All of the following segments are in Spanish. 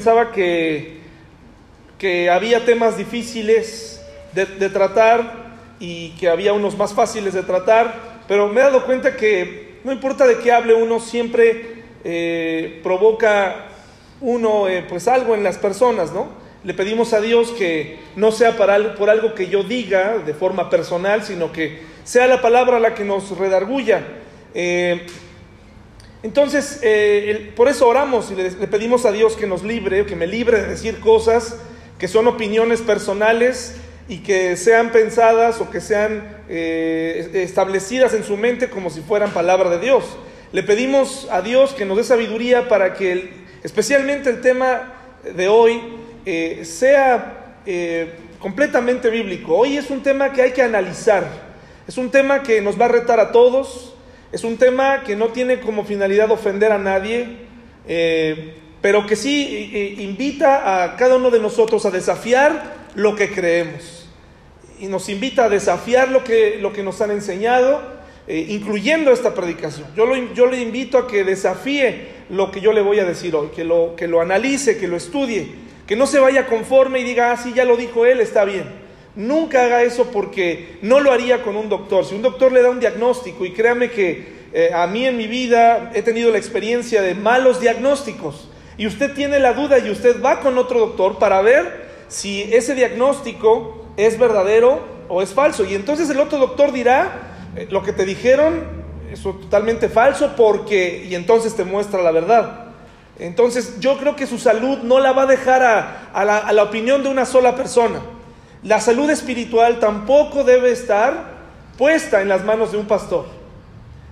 Pensaba que, que había temas difíciles de, tratar y que había unos más fáciles de tratar, pero me he dado cuenta que no importa de qué hable uno, siempre eh, provoca uno eh, pues algo en las personas, ¿no? Le pedimos a Dios que no sea para, por algo que yo diga de forma personal, sino que sea la palabra la que nos redarguya. Eh, entonces, eh, por eso oramos y le, pedimos a Dios que nos libre, que me libre de decir cosas que son opiniones personales y que sean pensadas o que sean eh, establecidas en su mente como si fueran palabra de Dios. Le pedimos a Dios que nos dé sabiduría para que especialmente el tema de hoy eh, sea completamente bíblico. Hoy es un tema que hay que analizar, es un tema que nos va a retar a todos, es un tema que no tiene como finalidad ofender a nadie, eh, pero que sí eh, eh, invita a cada uno de nosotros a desafiar lo que creemos. Y nos invita a desafiar lo que, lo que nos han enseñado, incluyendo esta predicación. Yo, lo, yo le invito a que desafíe lo que yo le voy a decir hoy, que lo, que lo analice, que lo estudie, que no se vaya conforme y diga, ah, ya lo dijo él, está bien. Nunca haga eso porque no lo haría con un doctor. Si un doctor le da un diagnóstico, y créame que eh, a mí en mi vida he tenido la experiencia de malos diagnósticos, y usted tiene la duda y usted va con otro doctor para ver si ese diagnóstico es verdadero o es falso. Y entonces el otro doctor dirá, eh, lo que te dijeron es totalmente falso porque, y entonces te muestra la verdad. Entonces yo creo que su salud no la va a dejar a la opinión de una sola persona. La salud espiritual tampoco debe estar puesta en las manos de un pastor.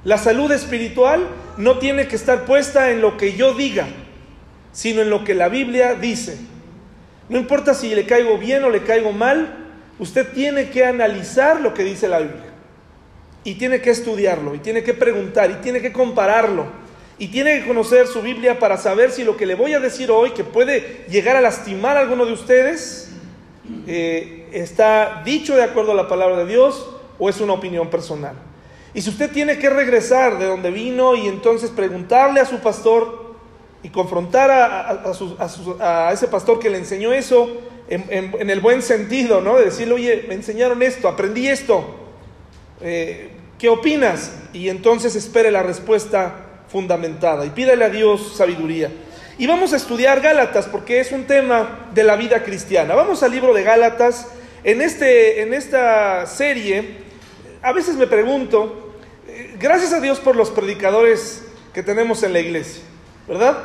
La salud espiritual no tiene que estar puesta en lo que yo diga, sino en lo que la Biblia dice. No importa si le caigo bien o le caigo mal, usted tiene que analizar lo que dice la Biblia. Y tiene que estudiarlo, y tiene que preguntar, y tiene que compararlo, y tiene que conocer su Biblia para saber si lo que le voy a decir hoy, que puede llegar a lastimar a alguno de ustedes, eh, está dicho de acuerdo a la palabra de Dios o es una opinión personal. Y si usted tiene que regresar de donde vino y entonces preguntarle a su pastor y confrontar a, ese pastor que le enseñó eso en, el buen sentido, ¿no? De decirle, oye, me enseñaron esto, aprendí esto, eh, ¿qué opinas? Y entonces espere la respuesta fundamentada y pídale a Dios sabiduría. Y vamos a estudiar Gálatas porque es un tema de la vida cristiana. Vamos al libro de Gálatas. En, este, en esta serie, a veces me pregunto, eh, gracias a Dios por los predicadores que tenemos en la iglesia, ¿verdad?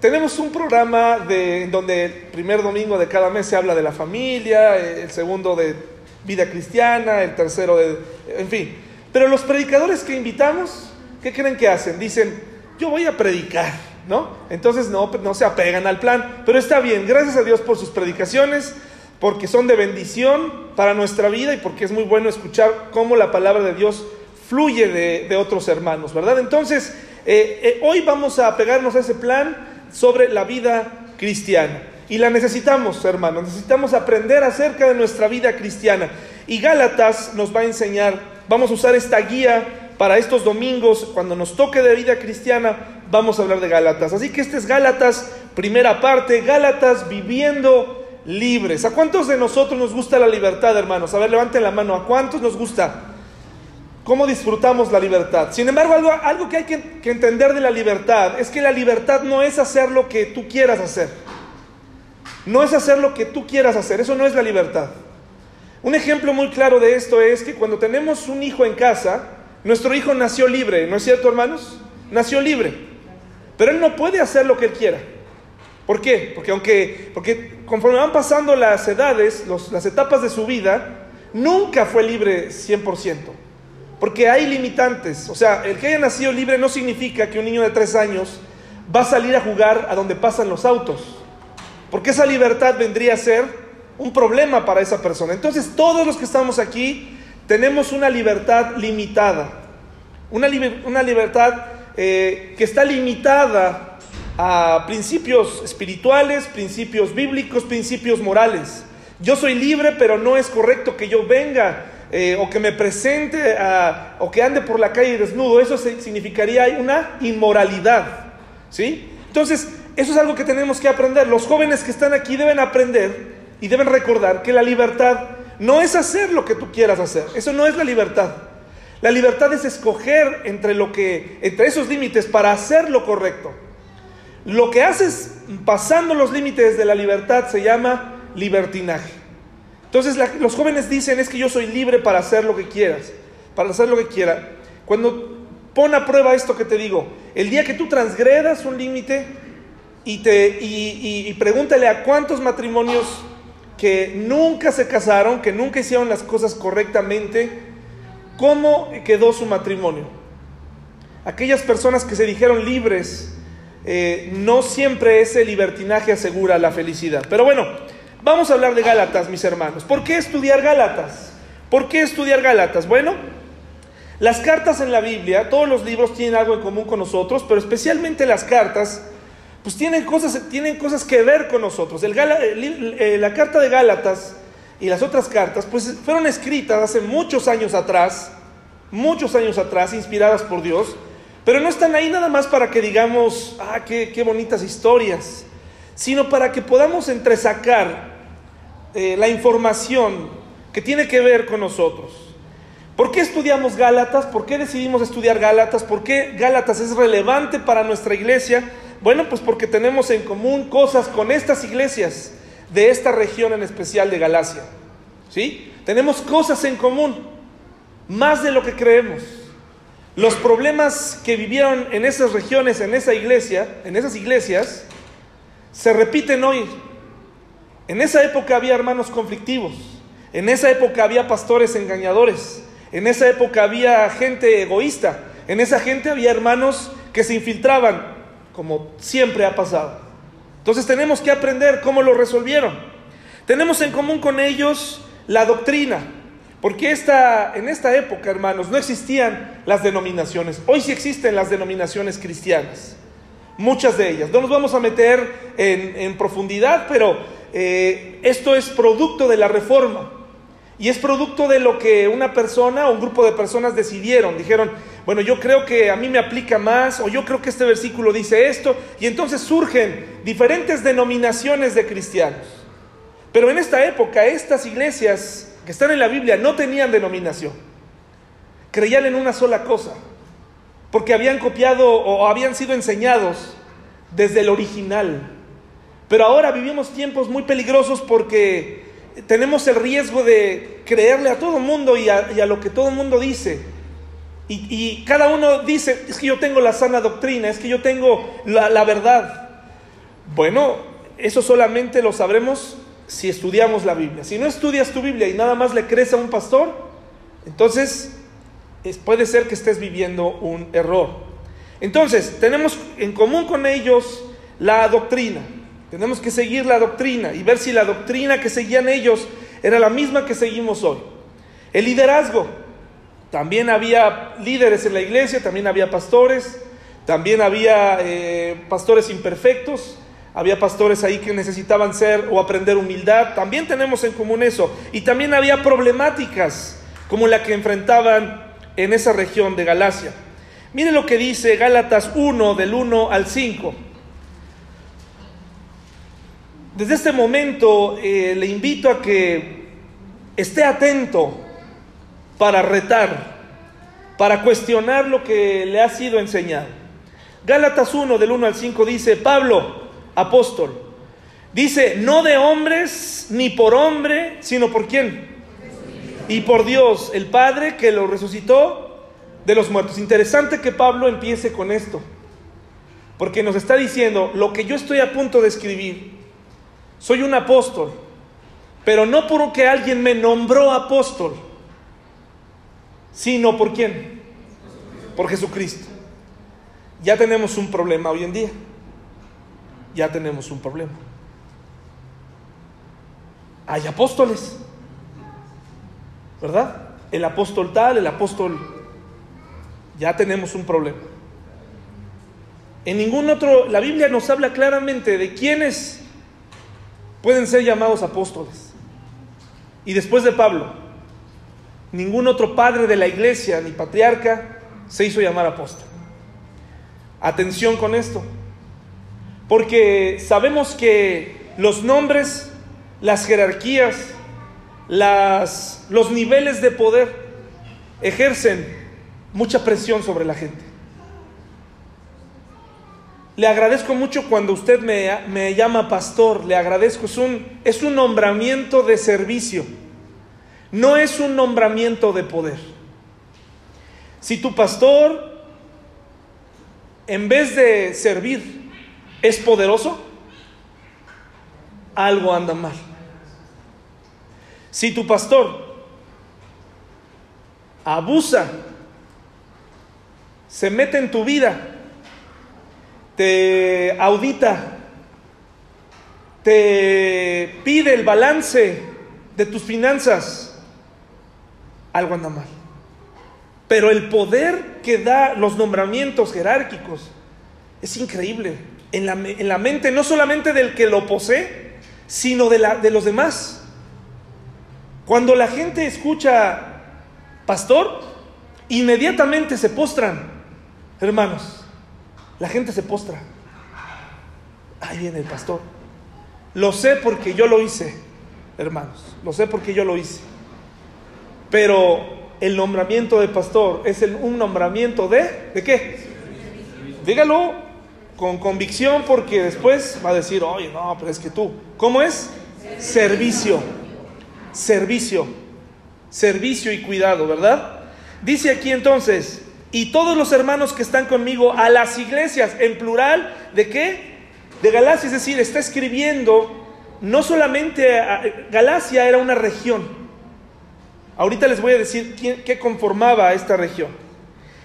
Tenemos un programa de, donde el primer domingo de cada mes se habla de la familia, el segundo de vida cristiana, el tercero de... En fin. Pero los predicadores que invitamos, ¿qué creen que hacen? Dicen, yo voy a predicar. ¿No? Entonces no, se apegan al plan. Pero está bien, gracias a Dios por sus predicaciones, porque son de bendición para nuestra vida y porque es muy bueno escuchar cómo la palabra de Dios fluye de, otros hermanos, ¿verdad? Entonces, eh, eh, hoy vamos a apegarnos a ese plan sobre la vida cristiana. Y la necesitamos, hermanos, necesitamos aprender acerca de nuestra vida cristiana. Y Gálatas nos va a enseñar, vamos a usar esta guía para estos domingos, cuando nos toque de vida cristiana, vamos a hablar de Gálatas. Así que este es Gálatas, primera parte, Gálatas viviendo libres. ¿A cuántos de nosotros nos gusta la libertad, hermanos? A ver, levanten la mano. ¿A cuántos nos gusta? ¿Cómo disfrutamos la libertad? Sin embargo, algo, que hay que, que entender de la libertad es que la libertad no es hacer lo que tú quieras hacer. No es hacer lo que tú quieras hacer. Eso no es la libertad. Un ejemplo muy claro de esto es que cuando tenemos un hijo en casa, nuestro hijo nació libre, ¿no es cierto, hermanos? Nació libre. Pero él no puede hacer lo que él quiera. ¿Por qué? Porque aunque, porque conforme van pasando las edades, las etapas de su vida, nunca fue libre 100%. Porque hay limitantes. O sea, el que haya nacido libre no significa que un niño de tres años va a salir a jugar a donde pasan los autos. Porque esa libertad vendría a ser un problema para esa persona. Entonces, todos los que estamos aquí tenemos una libertad limitada. Una, una libertad eh, que está limitada a principios espirituales, principios bíblicos, principios morales. Yo soy libre, pero no es correcto que yo venga eh, o que me presente o que ande por la calle desnudo. Eso significaría una inmoralidad. ¿sí? Entonces, eso es algo que tenemos que aprender. Los jóvenes que están aquí deben aprender y deben recordar que la libertad no es hacer lo que tú quieras hacer. Eso no es la libertad. La libertad es escoger entre lo que entre esos límites para hacer lo correcto. Lo que haces pasando los límites de la libertad se llama libertinaje. Entonces los jóvenes dicen es que yo soy libre para hacer lo que quieras, para hacer lo que quiera. Cuando pon a prueba esto que te digo, el día que tú transgredas un límite y, te, y pregúntale a cuántos matrimonios que nunca se casaron, que nunca hicieron las cosas correctamente, ¿cómo quedó su matrimonio? Aquellas personas que se dijeron libres, eh, no siempre ese libertinaje asegura la felicidad. Pero bueno, vamos a hablar de Gálatas, mis hermanos. ¿Por qué estudiar Gálatas? ¿Por qué estudiar Gálatas? Bueno, las cartas en la Biblia, todos los libros tienen algo en común con nosotros, pero especialmente las cartas, pues tienen cosas, tienen cosas que ver con nosotros. Eh, la carta de Gálatas y las otras cartas, pues fueron escritas hace muchos años atrás, muchos años atrás, inspiradas por Dios, pero no están ahí nada más para que digamos, ah, qué, bonitas historias, sino para que podamos entresacar eh, la información que tiene que ver con nosotros. ¿Por qué estudiamos Gálatas? ¿Por qué decidimos estudiar Gálatas? ¿Por qué Gálatas es relevante para nuestra iglesia? Bueno, pues porque tenemos en común cosas con estas iglesias de esta región en especial de Galacia. ¿Sí? Tenemos cosas en común, más de lo que creemos. Los problemas que vivieron en esas regiones, en esa iglesia, en esas iglesias, se repiten hoy. En esa época había hermanos conflictivos, en esa época había pastores engañadores, en esa época había gente egoísta, en esa gente había hermanos que se infiltraban, como siempre ha pasado. Entonces tenemos que aprender cómo lo resolvieron. Tenemos en común con ellos la doctrina, porque esta, en esta época, hermanos, no existían las denominaciones. Hoy sí existen las denominaciones cristianas. Muchas de ellas. No nos vamos a meter en, profundidad, pero eh, esto es producto de la reforma. Y es producto de lo que una persona o un grupo de personas decidieron. Dijeron, bueno, yo creo que a mí me aplica más, o yo creo que este versículo dice esto. Y entonces surgen diferentes denominaciones de cristianos. Pero en esta época, estas iglesias que están en la Biblia no tenían denominación. Creían en una sola cosa, porque habían copiado o habían sido enseñados desde el original. Pero ahora vivimos tiempos muy peligrosos porque tenemos el riesgo de creerle a todo mundo y a, lo que todo mundo dice. Y, cada uno dice, es que yo tengo la sana doctrina, es que yo tengo la, la verdad. Bueno, eso solamente lo sabremos si estudiamos la Biblia. Si no estudias tu Biblia y nada más le crees a un pastor, entonces puede ser que estés viviendo un error. Entonces, tenemos en común con ellos la doctrina. Tenemos que seguir la doctrina y ver si la doctrina que seguían ellos era la misma que seguimos hoy. El liderazgo. También había líderes en la iglesia, también había pastores, también había eh, pastores imperfectos, había pastores ahí que necesitaban ser o aprender humildad. También tenemos en común eso. Y también había problemáticas como la que enfrentaban en esa región de Galacia. Mire lo que dice Gálatas 1 del 1 al 5. Desde este momento eh, le invito a que esté atento para retar, para cuestionar lo que le ha sido enseñado. Gálatas 1 del 1 al 5 dice, Pablo, apóstol. Dice, no de hombres ni por hombre, sino por quién. Y por Dios, el Padre que lo resucitó de los muertos. Interesante que Pablo empiece con esto, porque nos está diciendo, lo que yo estoy a punto de escribir, soy un apóstol, pero no porque alguien me nombró apóstol, sino por quién, por Jesucristo. Ya tenemos un problema hoy en día ya tenemos un problema. Hay apóstoles, ¿verdad? El apóstol tal, el apóstol, ya tenemos un problema. En ningún otro, la Biblia nos habla claramente de quiénes pueden ser llamados apóstoles. Y después de Pablo, ningún otro padre de la iglesia ni patriarca se hizo llamar apóstol. Atención con esto. porque sabemos que los nombres, las jerarquías, las, los niveles de poder ejercen mucha presión sobre la gente. Le agradezco mucho cuando usted me, me, llama pastor, le agradezco, es un, es un nombramiento de servicio, no es un nombramiento de poder. Si tu pastor, en vez de servir, es poderoso, algo anda mal. Si tu pastor abusa, se mete en tu vida, te audita, te pide el balance de tus finanzas, algo anda mal. Pero el poder que da los nombramientos jerárquicos es increíble en la, en la mente no solamente del que lo posee, sino de, la, de los demás. Cuando la gente escucha pastor, inmediatamente se postran, hermanos. La gente se postra. Ahí viene el pastor. Lo sé porque yo lo hice, hermanos. Lo sé porque yo lo hice. Pero el nombramiento de pastor es un nombramiento de... ¿De qué? Dígalo con convicción porque después va a decir, oye, no, pero es que tú. ¿Cómo es? Servicio. Servicio. Servicio y cuidado, ¿verdad? Dice aquí entonces, y todos los hermanos que están conmigo a las iglesias, en plural, ¿de qué? De Galacia, es decir, está escribiendo, no solamente Galacia era una región. Ahorita les voy a decir quién, qué conformaba a esta región.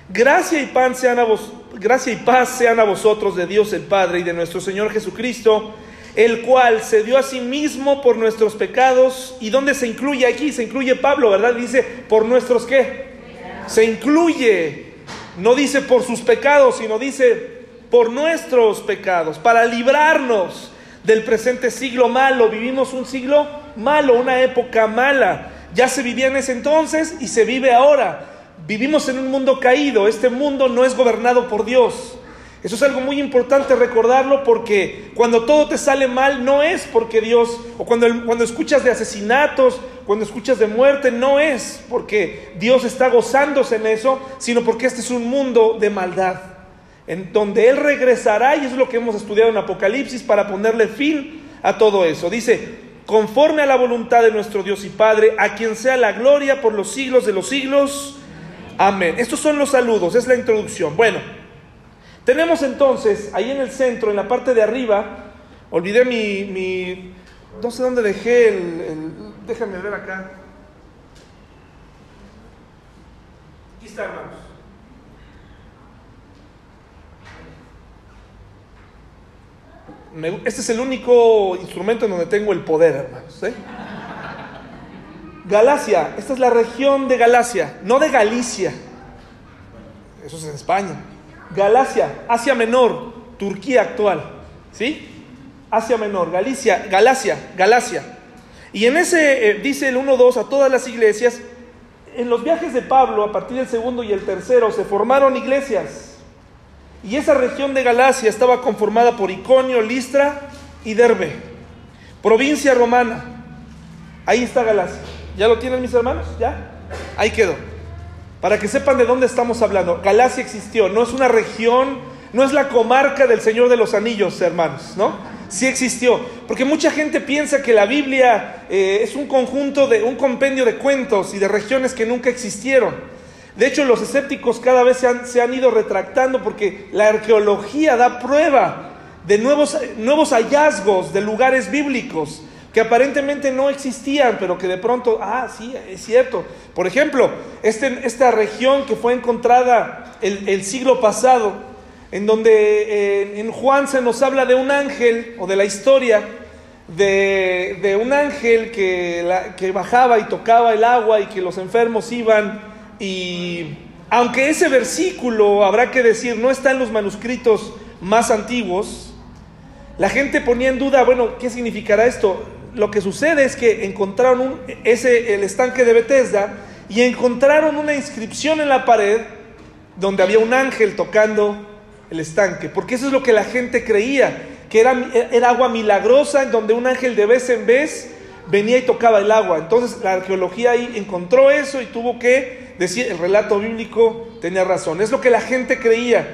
Gracia y, pan sean a vos, gracia y paz sean a vosotros de Dios el Padre y de nuestro Señor Jesucristo, el cual se dio a sí mismo por nuestros pecados. ¿Y dónde se incluye aquí? Se incluye Pablo, ¿verdad? Dice, ¿por nuestros qué? Se incluye no dice por sus pecados, sino dice por nuestros pecados, para librarnos del presente siglo malo. Vivimos un siglo malo, una época mala. Ya se vivía en ese entonces y se vive ahora. Vivimos en un mundo caído. Este mundo no es gobernado por Dios. Eso es algo muy importante recordarlo porque cuando todo te sale mal no es porque Dios, o cuando, cuando escuchas de asesinatos, cuando escuchas de muerte, no es porque Dios está gozándose en eso, sino porque este es un mundo de maldad, en donde Él regresará, y es lo que hemos estudiado en Apocalipsis, para ponerle fin a todo eso. Dice, conforme a la voluntad de nuestro Dios y Padre, a quien sea la gloria por los siglos de los siglos. Amén. Estos son los saludos, es la introducción. Bueno. Tenemos entonces, ahí en el centro, en la parte de arriba, olvidé mi, no sé dónde dejé el, el, déjame ver acá. Aquí está, hermanos. Este es el único instrumento en donde tengo el poder, hermanos. ¿eh? Galacia, esta es la región de Galacia, no de Galicia. Eso es en España. Galacia, Asia Menor, Turquía actual, ¿sí? Asia Menor, Galicia, Galacia, Galacia. Y en ese, eh, dice el 1.2 a todas las iglesias, en los viajes de Pablo, a partir del segundo y el tercero, se formaron iglesias. Y esa región de Galacia estaba conformada por Iconio, Listra y Derbe, provincia romana. Ahí está Galacia. ¿Ya lo tienen mis hermanos? ¿Ya? Ahí quedó. Para que sepan de dónde estamos hablando. Galacia existió, no es una región, no es la comarca del Señor de los Anillos, hermanos, ¿no? Sí existió. Porque mucha gente piensa que la Biblia eh, es un conjunto de, un compendio de cuentos y de regiones que nunca existieron. De hecho, los escépticos cada vez se han, se han ido retractando porque la arqueología da prueba de nuevos, nuevos hallazgos de lugares bíblicos que aparentemente no existían, pero que de pronto, ah, sí, es cierto. Por ejemplo, este, esta región que fue encontrada el, siglo pasado, en donde eh, en Juan se nos habla de un ángel, o de la historia, de, de un ángel que, que bajaba y tocaba el agua y que los enfermos iban y aunque ese versículo, habrá que decir, no está en los manuscritos más antiguos, la gente ponía en duda, bueno, ¿qué significará esto? lo que sucede es que encontraron ese, el estanque de Bethesda y encontraron una inscripción en la pared donde había un ángel tocando el estanque, porque eso es lo que la gente creía, que era, era agua milagrosa en donde un ángel de vez en vez venía y tocaba el agua. Entonces la arqueología ahí encontró eso y tuvo que decir, el relato bíblico tenía razón. Es lo que la gente creía,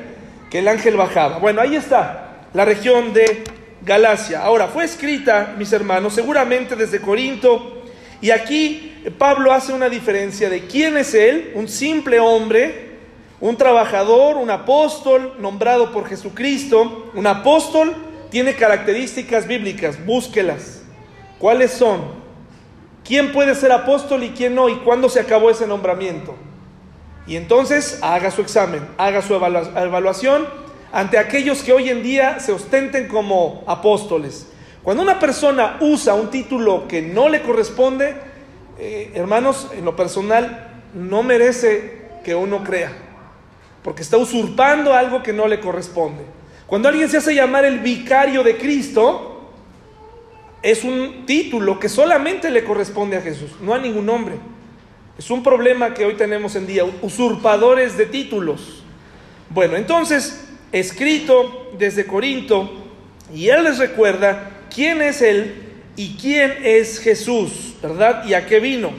que el ángel bajaba. Bueno, ahí está la región de Galacia. Ahora, fue escrita, mis hermanos, seguramente desde Corinto. Y aquí Pablo hace una diferencia de quién es él, un simple hombre, un trabajador, un apóstol nombrado por Jesucristo. Un apóstol tiene características bíblicas, búsquelas. ¿Cuáles son? ¿Quién puede ser apóstol y quién no? ¿Y cuándo se acabó ese nombramiento? Y entonces haga su examen, haga su evaluación ante aquellos que hoy en día se ostenten como apóstoles. Cuando una persona usa un título que no le corresponde, eh, hermanos, en lo personal, no merece que uno crea, porque está usurpando algo que no le corresponde. Cuando alguien se hace llamar el vicario de Cristo, es un título que solamente le corresponde a Jesús, no a ningún hombre. Es un problema que hoy tenemos en día, usurpadores de títulos. Bueno, entonces, escrito desde Corinto, y él les recuerda quién es él y quién es Jesús, ¿verdad? Y a qué vino.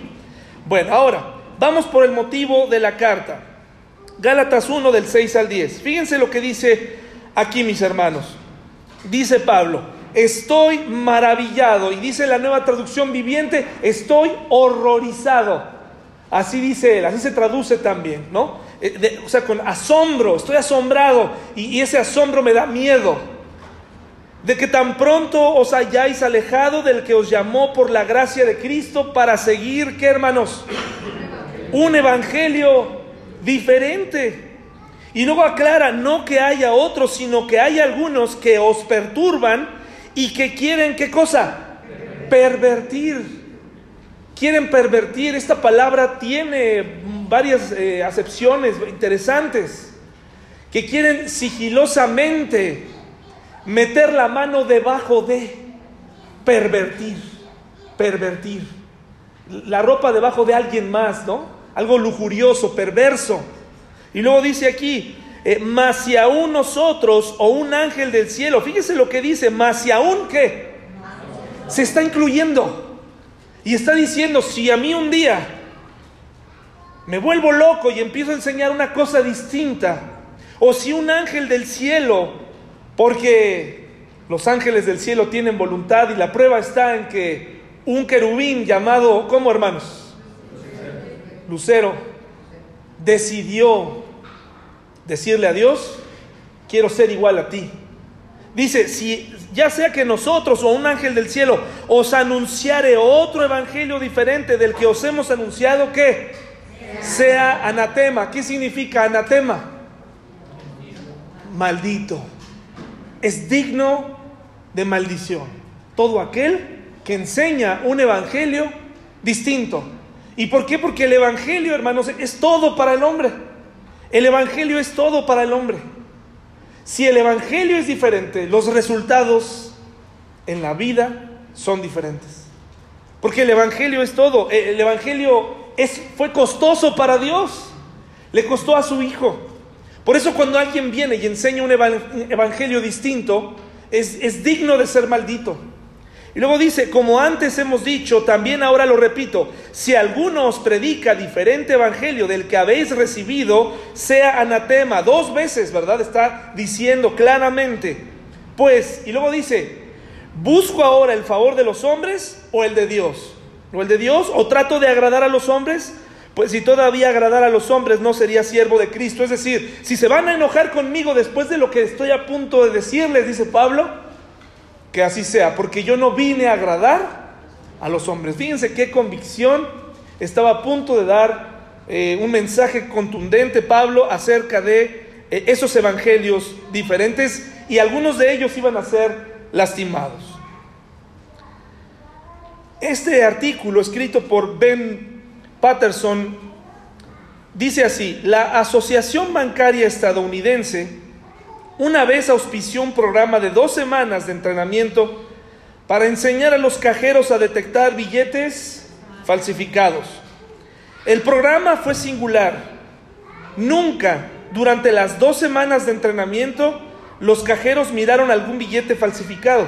Bueno, ahora, vamos por el motivo de la carta. Gálatas 1 del 6 al 10. Fíjense lo que dice aquí, mis hermanos. Dice Pablo, estoy maravillado. Y dice la nueva traducción viviente, estoy horrorizado. Así dice él, así se traduce también, ¿no? Eh, o sea, con asombro, estoy asombrado y, y ese asombro me da miedo. De que tan pronto os hayáis alejado del que os llamó por la gracia de Cristo para seguir, ¿qué hermanos? Un evangelio diferente. Y luego aclara, no que haya otros, sino que hay algunos que os perturban y que quieren, ¿qué cosa? Pervertir. Quieren pervertir. Esta palabra tiene varias eh, acepciones interesantes. Que quieren sigilosamente meter la mano debajo de pervertir. Pervertir. La ropa debajo de alguien más, ¿no? Algo lujurioso, perverso. Y luego dice aquí, eh, más si aún nosotros o un ángel del cielo, fíjese lo que dice, más si aún qué, se está incluyendo y está diciendo, si a mí un día me vuelvo loco y empiezo a enseñar una cosa distinta, o si un ángel del cielo, porque los ángeles del cielo tienen voluntad y la prueba está en que un querubín llamado, ¿cómo hermanos? Lucero, decidió decirle a Dios, quiero ser igual a ti. Dice, si ya sea que nosotros o un ángel del cielo os anunciare otro evangelio diferente del que os hemos anunciado, que sea anatema. ¿Qué significa anatema? Maldito. Es digno de maldición. Todo aquel que enseña un evangelio distinto. ¿Y por qué? Porque el evangelio, hermanos, es todo para el hombre. El Evangelio es todo para el hombre. Si el Evangelio es diferente, los resultados en la vida son diferentes. Porque el Evangelio es todo. El Evangelio es, fue costoso para Dios. Le costó a su Hijo. Por eso cuando alguien viene y enseña un Evangelio distinto, es, es digno de ser maldito. Y luego dice, como antes hemos dicho, también ahora lo repito, si alguno os predica diferente evangelio del que habéis recibido, sea anatema. Dos veces, ¿verdad? Está diciendo claramente. Pues, y luego dice, ¿busco ahora el favor de los hombres o el de Dios? ¿O el de Dios? ¿O trato de agradar a los hombres? Pues si todavía agradar a los hombres no sería siervo de Cristo. Es decir, si se van a enojar conmigo después de lo que estoy a punto de decirles, dice Pablo, que así sea, porque yo no vine a agradar a los hombres. Fíjense qué convicción estaba a punto de dar eh, un mensaje contundente Pablo acerca de eh, esos evangelios diferentes y algunos de ellos iban a ser lastimados. Este artículo escrito por Ben Patterson dice así, la Asociación Bancaria Estadounidense una vez auspició un programa de dos semanas de entrenamiento para enseñar a los cajeros a detectar billetes falsificados. El programa fue singular. Nunca durante las dos semanas de entrenamiento los cajeros miraron algún billete falsificado,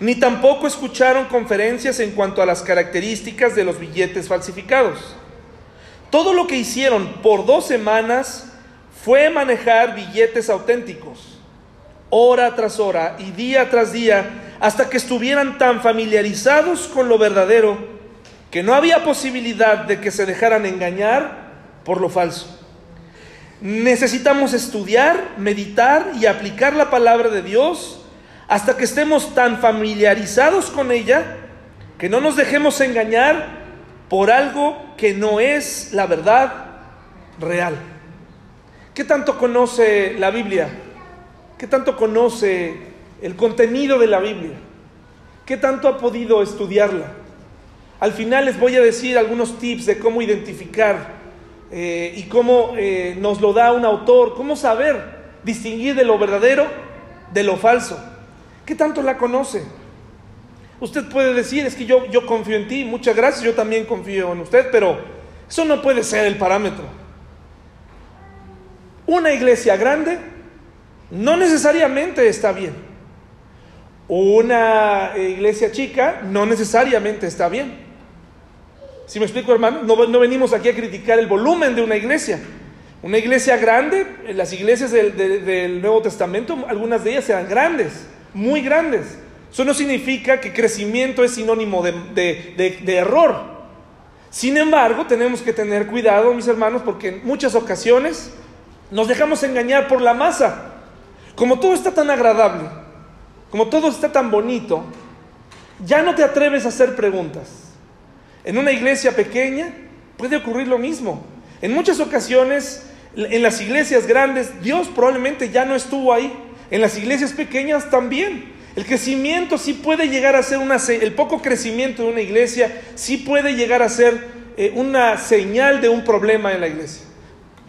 ni tampoco escucharon conferencias en cuanto a las características de los billetes falsificados. Todo lo que hicieron por dos semanas fue manejar billetes auténticos, hora tras hora y día tras día, hasta que estuvieran tan familiarizados con lo verdadero que no había posibilidad de que se dejaran engañar por lo falso. Necesitamos estudiar, meditar y aplicar la palabra de Dios hasta que estemos tan familiarizados con ella que no nos dejemos engañar por algo que no es la verdad real. ¿Qué tanto conoce la Biblia? ¿Qué tanto conoce el contenido de la Biblia? ¿Qué tanto ha podido estudiarla? Al final les voy a decir algunos tips de cómo identificar eh, y cómo eh, nos lo da un autor, cómo saber distinguir de lo verdadero de lo falso. ¿Qué tanto la conoce? Usted puede decir, es que yo, yo confío en ti, muchas gracias, yo también confío en usted, pero eso no puede ser el parámetro. Una iglesia grande no necesariamente está bien. Una iglesia chica no necesariamente está bien. Si me explico, hermano? No, venimos aquí a criticar el volumen de una iglesia. Una iglesia grande, las iglesias del, Nuevo Testamento, algunas de ellas eran grandes, muy grandes. Eso no significa que crecimiento es sinónimo de, de error. Sin embargo, tenemos que tener cuidado, mis hermanos, porque en muchas ocasiones nos dejamos engañar por la masa. Como todo está tan agradable, como todo está tan bonito, ya no te atreves a hacer preguntas. En una iglesia pequeña puede ocurrir lo mismo. En muchas ocasiones, en las iglesias grandes, Dios probablemente ya no estuvo ahí. En las iglesias pequeñas también. El crecimiento sí puede llegar a ser una, el poco crecimiento de una iglesia sí puede llegar a ser eh, una señal de un problema en la iglesia.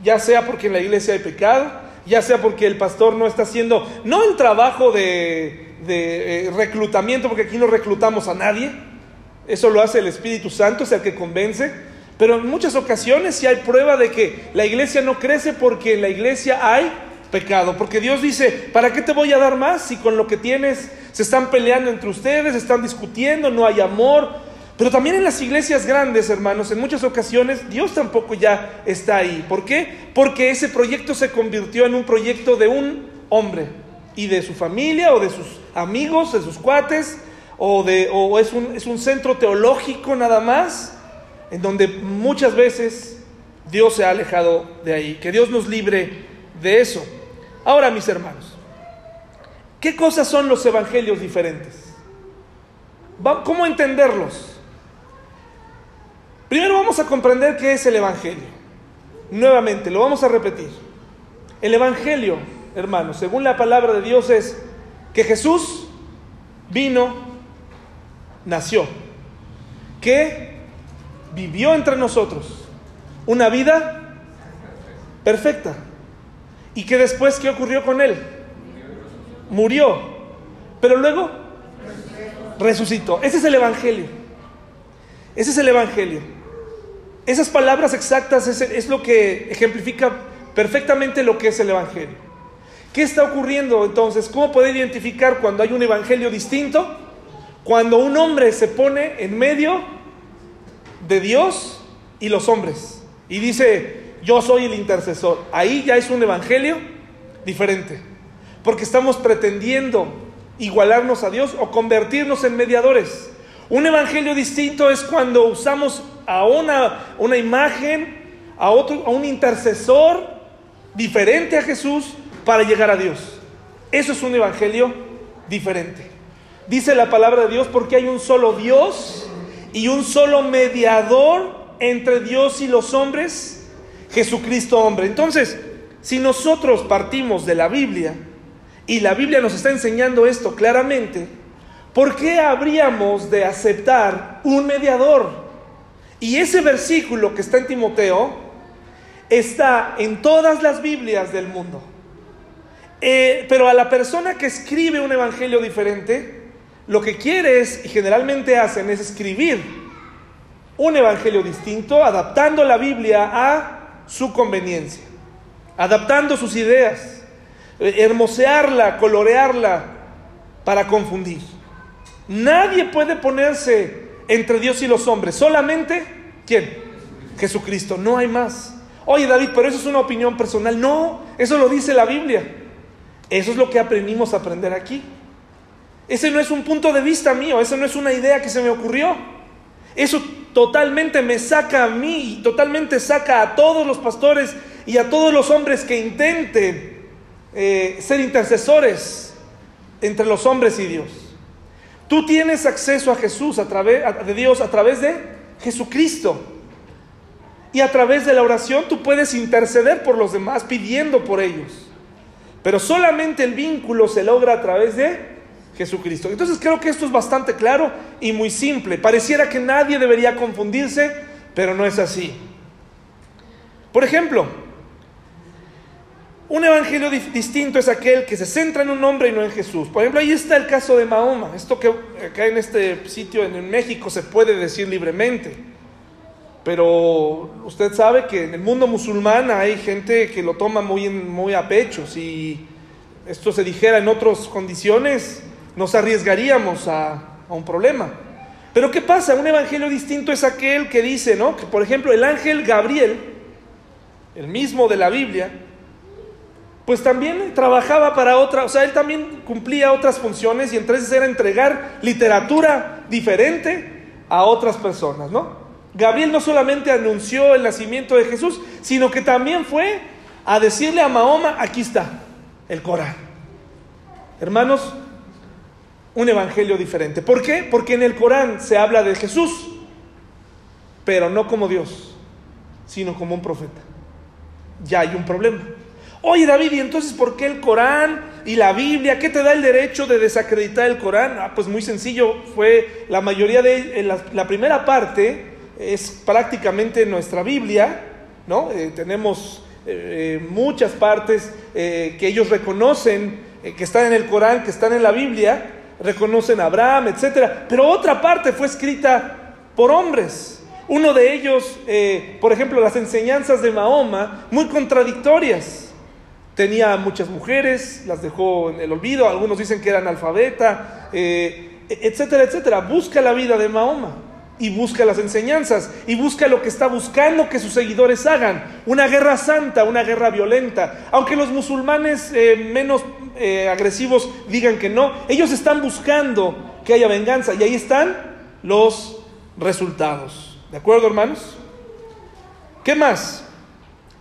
Ya sea porque en la iglesia hay pecado, ya sea porque el pastor no está haciendo, no el trabajo de, eh, reclutamiento, porque aquí no reclutamos a nadie, eso lo hace el Espíritu Santo, es el que convence. Pero en muchas ocasiones sí hay prueba de que la iglesia no crece porque en la iglesia hay pecado. Porque Dios dice, ¿para qué te voy a dar más si con lo que tienes se están peleando entre ustedes, están discutiendo, no hay amor? Pero también en las iglesias grandes, hermanos, en muchas ocasiones Dios tampoco ya está ahí. ¿Por qué? Porque ese proyecto se convirtió en un proyecto de un hombre y de su familia o de sus amigos, de sus cuates o, de, es, un, es un centro teológico nada más, en donde muchas veces Dios se ha alejado de ahí. Que Dios nos libre de eso. Ahora, mis hermanos, ¿qué cosas son los evangelios diferentes? ¿Cómo entenderlos? Primero vamos a comprender qué es el Evangelio. Nuevamente, lo vamos a repetir. El Evangelio, hermanos, según la palabra de Dios, es que Jesús vino nació, que vivió entre nosotros una vida perfecta. ¿Y que después qué ocurrió con él? Murió. Pero luego resucitó. Ese es el Evangelio. Ese es el Evangelio. Esas palabras exactas es, lo que ejemplifica perfectamente lo que es el Evangelio. ¿Qué está ocurriendo entonces? ¿Cómo poder identificar cuando hay un Evangelio distinto? Cuando un hombre se pone en medio de Dios y los hombres y dice, yo soy el intercesor, ahí ya es un evangelio diferente, porque estamos pretendiendo igualarnos a Dios o convertirnos en mediadores. Un evangelio distinto es cuando usamos a una, una imagen, a, otro, a un intercesor diferente a Jesús para llegar a Dios. Eso es un evangelio diferente. Dice la palabra de Dios porque hay un solo Dios y un solo mediador entre Dios y los hombres, Jesucristo hombre. Entonces, si nosotros partimos de la Biblia y la Biblia nos está enseñando esto claramente, ¿por qué habríamos de aceptar un mediador? Y ese versículo que está en Timoteo está en todas las Biblias del mundo. Eh, pero a la persona que escribe un evangelio diferente, lo que quieres y generalmente hacen es escribir un evangelio distinto, adaptando la Biblia a su conveniencia, adaptando sus ideas. eh, hermosearla, colorearla para confundir. Nadie puede ponerse entre Dios y los hombres, solamente ¿quién? Jesucristo, no hay más. Oye David, pero eso es una opinión personal. No, eso lo dice la Biblia. Eso es lo que aprendimos a aprender aquí. Ese no es un punto de vista mío, esa no es una idea que se me ocurrió. Eso totalmente me saca a mí y totalmente saca a todos los pastores y a todos los hombres que intenten eh, ser intercesores entre los hombres y Dios. Tú tienes acceso a Jesús, a través de Dios, a través de Jesucristo. Y a través de la oración tú puedes interceder por los demás pidiendo por ellos. Pero solamente el vínculo se logra a través de Jesucristo. Entonces creo que esto es bastante claro y muy simple. Pareciera que nadie debería confundirse, pero no es así. Por ejemplo, un evangelio distinto es aquel que se centra en un hombre y no en Jesús. Por ejemplo, ahí está el caso de Mahoma. Esto que acá en este sitio en México se puede decir libremente. Pero usted sabe que en el mundo musulmán hay gente que lo toma muy, a pecho. Si esto se dijera en otras condiciones, nos arriesgaríamos a, un problema. Pero ¿qué pasa? Un evangelio distinto es aquel que dice, ¿no? Que por ejemplo el ángel Gabriel, el mismo de la Biblia, pues también trabajaba para otra, o sea, él también cumplía otras funciones y entonces era entregar literatura diferente a otras personas, ¿no? Gabriel no solamente anunció el nacimiento de Jesús, sino que también fue a decirle a Mahoma, aquí está, el Corán. Hermanos, un evangelio diferente. ¿Por qué? Porque en el Corán se habla de Jesús, pero no como Dios, sino como un profeta. Ya hay un problema. Oye David, ¿y entonces por qué el Corán y la Biblia? ¿Qué te da el derecho de desacreditar el Corán? Ah, pues muy sencillo, fue la mayoría de la, primera parte es prácticamente nuestra Biblia, ¿no? Eh, tenemos eh, eh, muchas partes que ellos reconocen que están en el Corán, que están en la Biblia, reconocen a Abraham, etc. Pero otra parte fue escrita por hombres. Uno de ellos, por ejemplo, las enseñanzas de Mahoma, muy contradictorias. Tenía muchas mujeres, las dejó en el olvido, algunos dicen que era analfabeta, eh, etcétera, etcétera. Busca la vida de Mahoma y busca las enseñanzas y busca lo que está buscando que sus seguidores hagan. Una guerra santa, una guerra violenta. Aunque los musulmanes eh, menos eh, agresivos digan que no, ellos están buscando que haya venganza y ahí están los resultados. ¿De acuerdo, hermanos? ¿Qué más?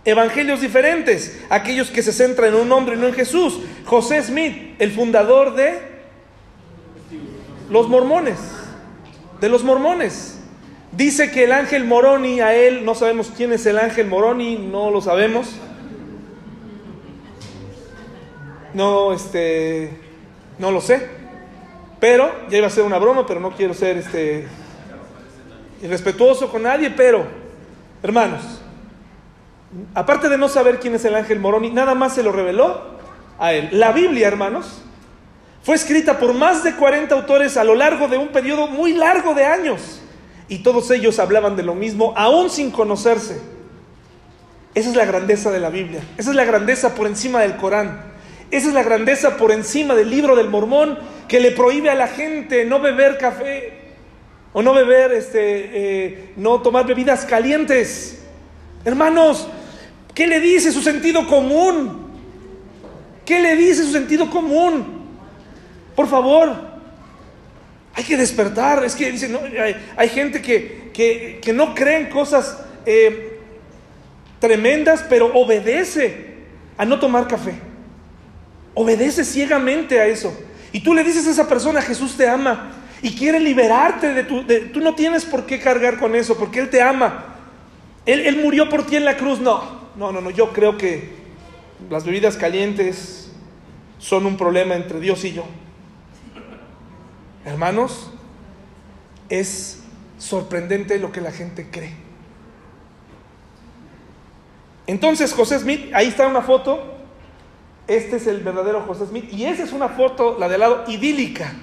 Evangelios diferentes, aquellos que se centran en un hombre y no en Jesús. José Smith, el fundador de los mormones, de los mormones. Dice que el ángel Moroni a él, no sabemos quién es el ángel Moroni, no lo sabemos, no, este, no lo sé. Pero, ya iba a ser una broma, pero no quiero ser este, irrespetuoso con nadie, pero, hermanos, aparte de no saber quién es el ángel Moroni, nada más se lo reveló a él. La Biblia, hermanos, fue escrita por más de 40 autores a lo largo de un periodo muy largo de años. Y todos ellos hablaban de lo mismo, aún sin conocerse. Esa es la grandeza de la Biblia. Esa es la grandeza por encima del Corán. Esa es la grandeza por encima del libro del mormón que le prohíbe a la gente no beber café o no beber, este, eh, no tomar bebidas calientes. Hermanos, ¿qué le dice su sentido común? ¿Qué le dice su sentido común? Por favor, hay que despertar. Es que dicen, hay, gente que, que, no cree en cosas eh, tremendas, pero obedece a no tomar café. Obedece ciegamente a eso. Y tú le dices a esa persona, Jesús te ama y quiere liberarte de tu... tú no tienes por qué cargar con eso, porque Él te ama. Él, él murió por ti en la cruz. No, no, no, no. Yo creo que las bebidas calientes son un problema entre Dios y yo. Hermanos, es sorprendente lo que la gente cree. Entonces José Smith, ahí está una foto este es el verdadero José Smith. Y esa es una foto, la de lado, idílica,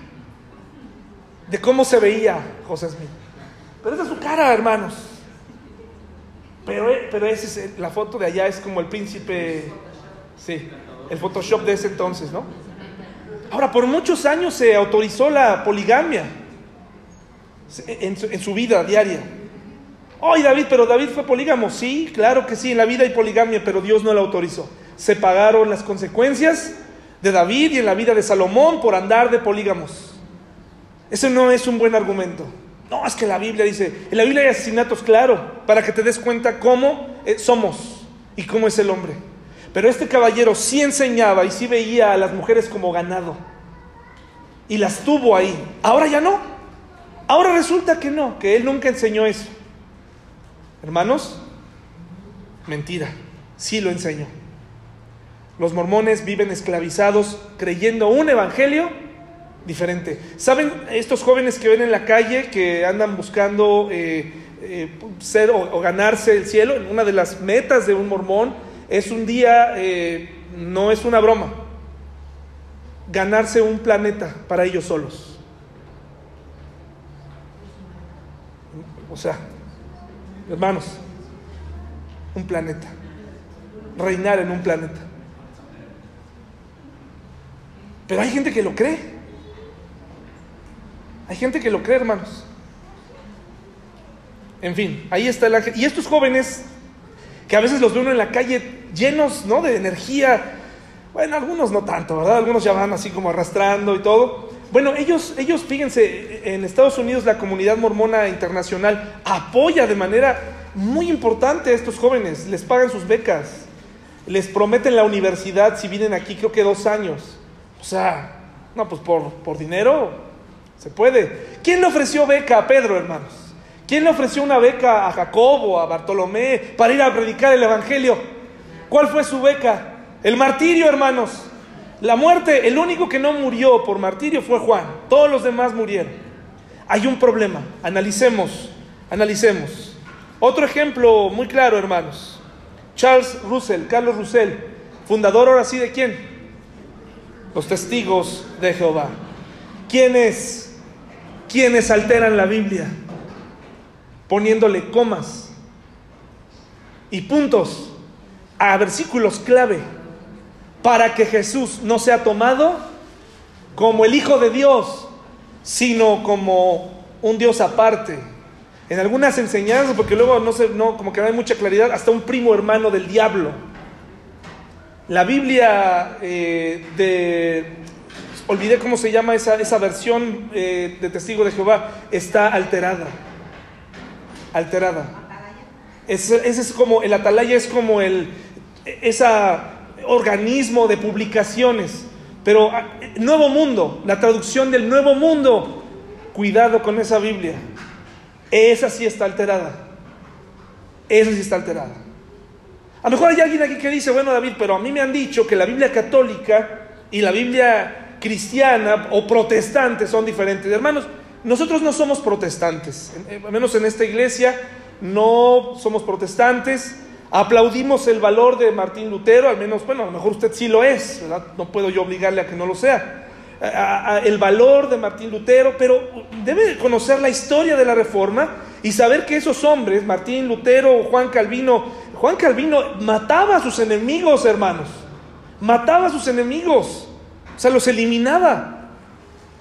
de cómo se veía José Smith. Pero esa es su cara, hermanos. Pero, eh, pero esa es la foto de allá, es como el príncipe, sí, el Photoshop de ese entonces, ¿no? Ahora, por muchos años se autorizó la poligamia en su, en su vida diaria. Ay, David, pero David fue polígamo. Sí, claro que sí, en la vida hay poligamia, pero Dios no la autorizó. Se pagaron las consecuencias de David y en la vida de Salomón por andar de polígamos. Ese no es un buen argumento. No, es que la Biblia dice, en la Biblia hay asesinatos, claro, para que te des cuenta cómo eh, somos y cómo es el hombre. Pero este caballero sí enseñaba y sí veía a las mujeres como ganado. Y las tuvo ahí. Ahora ya no. Ahora resulta que no, que él nunca enseñó eso. Hermanos, mentira. Sí lo enseñó. Los mormones viven esclavizados creyendo un evangelio diferente. ¿Saben estos jóvenes que ven en la calle que andan buscando eh, eh, ser o, ganarse el cielo? Una de las metas de un mormón es un día, eh, no es una broma, ganarse un planeta para ellos solos. O sea, hermanos, un planeta, reinar en un planeta. Pero hay gente que lo cree. Hay gente que lo cree, hermanos. En fin, ahí está el ángel. Y estos jóvenes, que a veces los ve uno en la calle llenos ¿no? de energía, bueno, algunos no tanto, ¿verdad? Algunos ya van así como arrastrando y todo. Bueno, ellos, ellos, fíjense, en Estados Unidos la comunidad mormona internacional apoya de manera muy importante a estos jóvenes, les pagan sus becas, les prometen la universidad si vienen aquí creo que dos años. O sea, no, pues por, por dinero se puede. ¿Quién le ofreció beca a Pedro, hermanos? ¿Quién le ofreció una beca a Jacobo, a Bartolomé, para ir a predicar el Evangelio? ¿Cuál fue su beca? El martirio, hermanos. La muerte, el único que no murió por martirio fue Juan. Todos los demás murieron. Hay un problema. Analicemos, analicemos. Otro ejemplo muy claro, hermanos. Charles Russell, Carlos Russell, fundador ahora sí de quién? los testigos de Jehová. ¿Quiénes? ¿Quiénes alteran la Biblia? Poniéndole comas y puntos a versículos clave para que Jesús no sea tomado como el Hijo de Dios, sino como un Dios aparte. En algunas enseñanzas, porque luego no sé, no, como que no hay mucha claridad, hasta un primo hermano del diablo. La Biblia eh, de, olvidé cómo se llama esa, esa versión eh, de Testigo de Jehová, está alterada. Alterada. Ese, es como, el atalaya es como el, ese organismo de publicaciones. Pero ah, Nuevo Mundo, la traducción del Nuevo Mundo, cuidado con esa Biblia. Esa sí está alterada. Esa sí está alterada. A lo mejor hay alguien aquí que dice, bueno David, pero a mí me han dicho que la Biblia católica y la Biblia cristiana o protestante son diferentes. Hermanos, nosotros no somos protestantes, al menos en esta iglesia no somos protestantes. Aplaudimos el valor de Martín Lutero, al menos, bueno, a lo mejor usted sí lo es. No puedo yo obligarle a que no lo sea. el valor de Martín Lutero, pero debe conocer la historia de la Reforma y saber que esos hombres, Martín Lutero, Juan Calvino, Juan Calvino mataba a sus enemigos, hermanos. Mataba a sus enemigos. Sea, los eliminaba.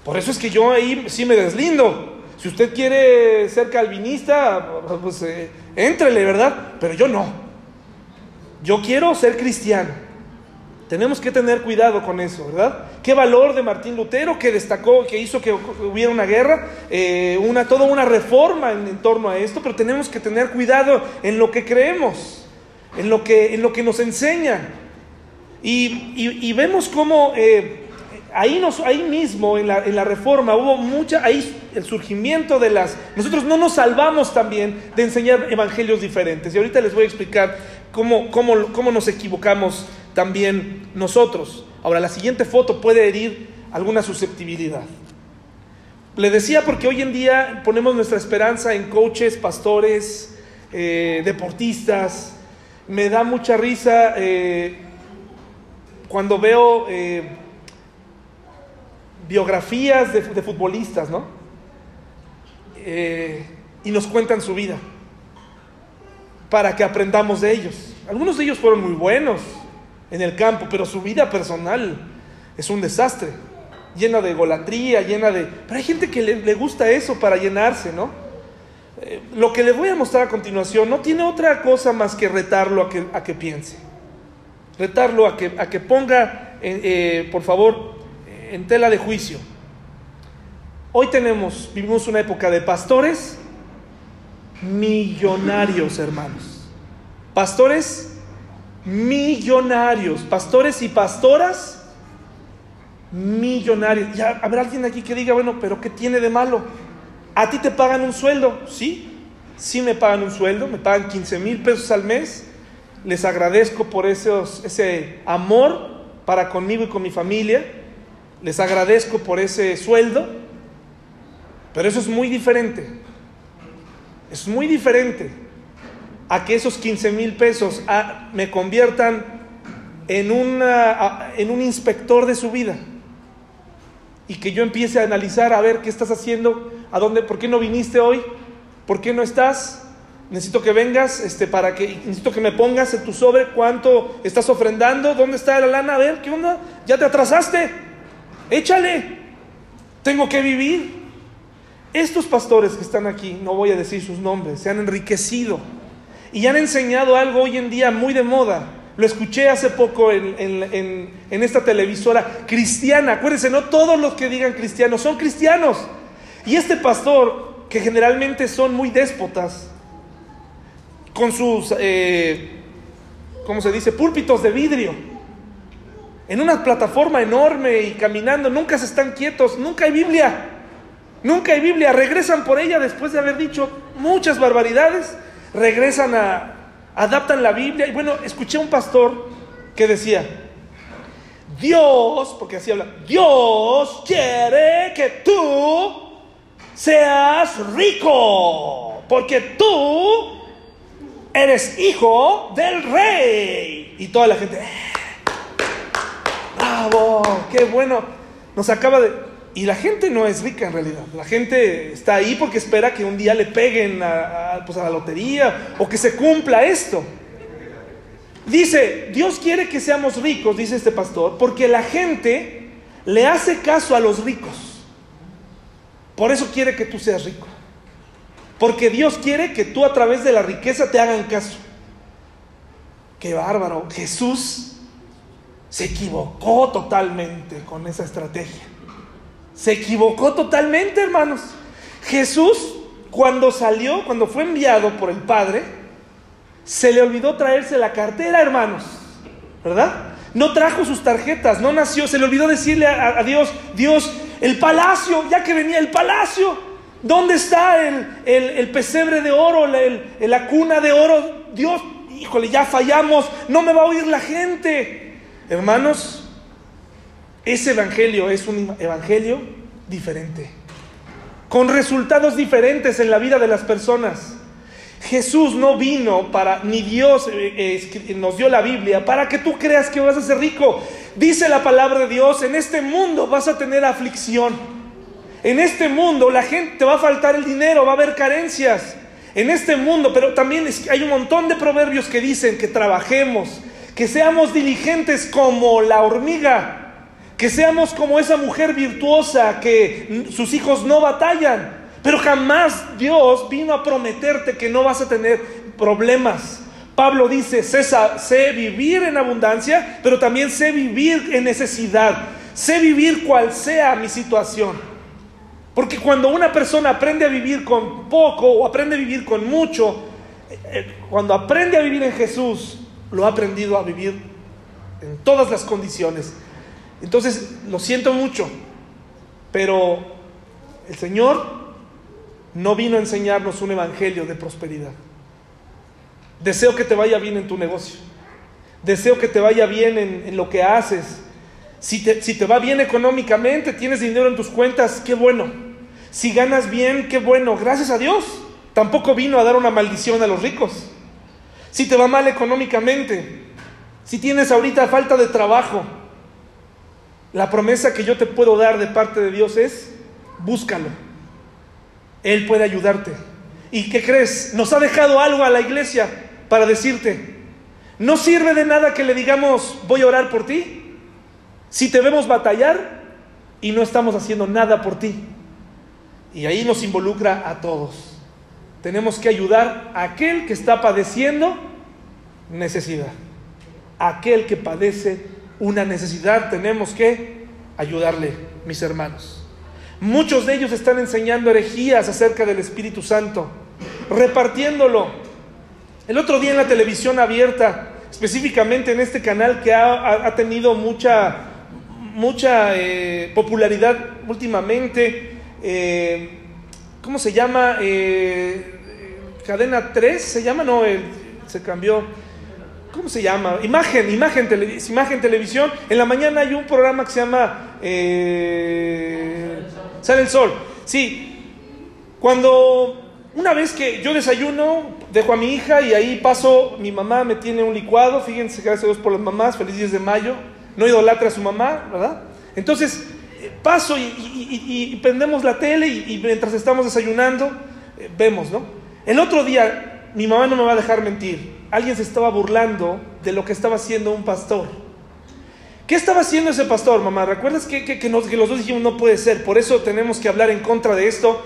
Por eso es que yo ahí sí me deslindo. Si usted quiere ser calvinista, pues eh, ¿verdad? Pero yo no. Yo quiero ser cristiano. Tenemos que tener cuidado con eso, ¿verdad? Qué valor de Martín Lutero que destacó, que hizo que hubiera una guerra, eh, una, toda una reforma en, en torno a esto, pero tenemos que tener cuidado en lo que creemos en lo que, en lo que nos enseñan. Y, vemos cómo eh, ahí, nos, ahí mismo, en la, en la, reforma, hubo mucha, ahí el surgimiento de las... Nosotros no nos salvamos también de enseñar evangelios diferentes. Y ahorita les voy a explicar cómo, cómo, cómo nos equivocamos también nosotros. Ahora, la siguiente foto puede herir alguna susceptibilidad. Le decía porque hoy en día ponemos nuestra esperanza en coaches, pastores, eh, deportistas, me da mucha risa eh, cuando veo eh, biografías de, futbolistas, ¿no? Eh, y nos cuentan su vida para que aprendamos de ellos. Algunos de ellos fueron muy buenos, en el campo, pero su vida personal es un desastre, llena de golatría, llena de... Pero hay gente que le, gusta eso para llenarse, ¿no? Eh, lo que le voy a mostrar a continuación no tiene otra cosa más que retarlo a que, piense, retarlo a que, a que ponga, eh, por favor, en tela de juicio. Hoy tenemos, vivimos una época de pastores millonarios, hermanos. Pastores millonarios, pastores y pastoras millonarios. Ya habrá alguien aquí que diga, bueno, pero ¿qué tiene de malo? ¿A ti te pagan un sueldo? Sí, sí me pagan un sueldo, me pagan 15 mil pesos al mes. Les agradezco por ese amor para conmigo y con mi familia. Les agradezco por ese sueldo. Pero eso es muy diferente. Es muy diferente a que esos 15 mil pesos ah, me conviertan en, una, en un inspector de su vida y que yo empiece a analizar a ver qué estás haciendo, a dónde, por qué no viniste hoy, por qué no estás. Necesito que vengas, este, para que necesito que me pongas en tu sobre cuánto estás ofrendando, dónde está la lana, a ver qué onda, ya te atrasaste, échale, tengo que vivir. Estos pastores que están aquí, no voy a decir sus nombres, se han enriquecido y han enseñado algo hoy en día muy de moda. Lo escuché hace poco en, esta televisora cristiana. Acuérdense, no todos los que digan cristianos son cristianos. Y este pastor, que generalmente son muy déspotas, con sus, eh, ¿cómo se dice?, púlpitos de vidrio, en una plataforma enorme y caminando, nunca se están quietos, nunca hay Biblia. Nunca hay Biblia, regresan por ella después de haber dicho muchas barbaridades, regresan a, adaptan la Biblia. Y bueno, escuché a un pastor que decía, Dios, porque así habla, Dios quiere que tú seas rico, porque tú eres hijo del rey. Y toda la gente, bravo, qué bueno, nos acaba de y la gente no es rica en realidad. La gente está ahí porque espera que un día le peguen a, pues, la lotería o que se cumpla esto. Dice, Dios quiere que seamos ricos, dice este pastor, porque la gente le hace caso a los ricos. Por eso quiere que tú seas rico. Porque Dios quiere que tú a través de la riqueza te hagan caso. Qué bárbaro. Jesús se equivocó totalmente con esa estrategia. Se equivocó totalmente, hermanos. Jesús, cuando salió, cuando fue enviado por el Padre, se le olvidó traerse la cartera, hermanos. ¿Verdad? No trajo sus tarjetas, no nació, se le olvidó decirle a, Dios, Dios, el palacio, ya que venía el palacio, ¿dónde está el, pesebre de oro, la cuna de oro? Dios, híjole, ya fallamos, no me va a oír la gente. Hermanos, ese evangelio es un evangelio diferente, con resultados diferentes en la vida de las personas. Jesús no vino para, ni Dios eh, eh, nos dio la Biblia para que tú creas que vas a ser rico. Dice la palabra de Dios, en este mundo vas a tener aflicción. En este mundo la gente te va a faltar el dinero, va a haber carencias. En este mundo, pero también hay un montón de proverbios que dicen que trabajemos, que seamos diligentes como la hormiga que seamos como esa mujer virtuosa que sus hijos no batallan. Pero jamás Dios vino a prometerte que no vas a tener problemas. Pablo dice, sé, sé vivir en abundancia, pero también sé vivir en necesidad. Sé vivir cual sea mi situación. Porque cuando una persona aprende a vivir con poco o aprende a vivir con mucho, eh, eh, cuando aprende a vivir en Jesús, lo ha aprendido a vivir en todas las condiciones. Entonces, lo siento mucho, pero el Señor no vino a enseñarnos un evangelio de prosperidad. Deseo que te vaya bien en tu negocio. Deseo que te vaya bien en, lo que haces. Si te, si te va bien económicamente, tienes dinero en tus cuentas, qué bueno. Si ganas bien, qué bueno. Gracias a Dios. Tampoco vino a dar una maldición a los ricos. Si te va mal económicamente, si tienes ahorita falta de trabajo, la promesa que yo te puedo dar de parte de Dios es, búscalo. Él puede ayudarte. ¿Y qué crees? Nos ha dejado algo a la iglesia para decirte. No sirve de nada que le digamos, voy a orar por ti, si te vemos batallar y no estamos haciendo nada por ti. Y ahí nos involucra a todos. Tenemos que ayudar a aquel que está padeciendo necesidad. Aquel que padece una necesidad, tenemos que ayudarle, mis hermanos. Muchos de ellos están enseñando herejías acerca del Espíritu Santo, repartiéndolo. El otro día en la televisión abierta, específicamente en este canal que ha, tenido mucha, mucha eh, popularidad últimamente, eh, ¿cómo se llama? Eh, cadena 3, ¿se llama? No, se cambió. ¿Cómo se llama? Imagen, imagen, imagen televisión. En la mañana hay un programa que se llama eh, Sale el Sol. Sí, cuando una vez que yo desayuno, dejo a mi hija y ahí paso, mi mamá me tiene un licuado, fíjense, gracias a Dios por las mamás, feliz 10 de mayo, no idolatra a su mamá, ¿verdad? Entonces, eh, paso y, prendemos la tele y, mientras estamos desayunando, eh, vemos, ¿no? El otro día, mi mamá no me va a dejar mentir, alguien se estaba burlando de lo que estaba haciendo un pastor. ¿Qué estaba haciendo ese pastor, mamá? ¿Recuerdas que, que, los dos dijimos no puede ser? Por eso tenemos que hablar en contra de esto.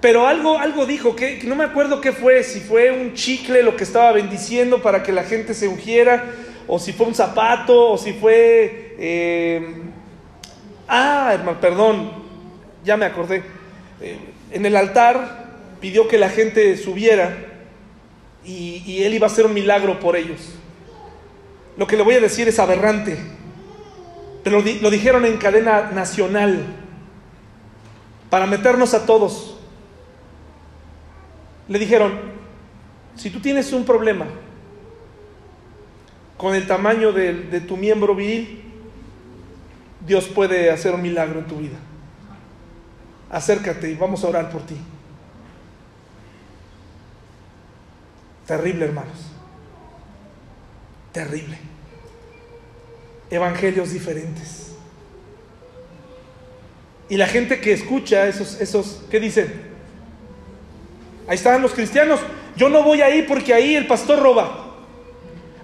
Pero algo, algo dijo, que, no me acuerdo qué fue, si fue un chicle lo que estaba bendiciendo para que la gente se ungiera, o si fue un zapato, o si fue... Eh, ah, hermano, perdón, ya me acordé. Eh, en el altar pidió que la gente subiera y, él iba a hacer un milagro por ellos. Lo que le voy a decir es aberrante, pero lo dijeron en cadena nacional para meternos a todos. Le dijeron, si tú tienes un problema con el tamaño de, de, tu miembro viril, Dios puede hacer un milagro en tu vida. Acércate y vamos a orar por ti. Terrible, hermanos. Terrible. Evangelios diferentes. Y la gente que escucha esos, esos, ¿qué dicen? Ahí están los cristianos. Yo no voy ahí porque ahí el pastor roba.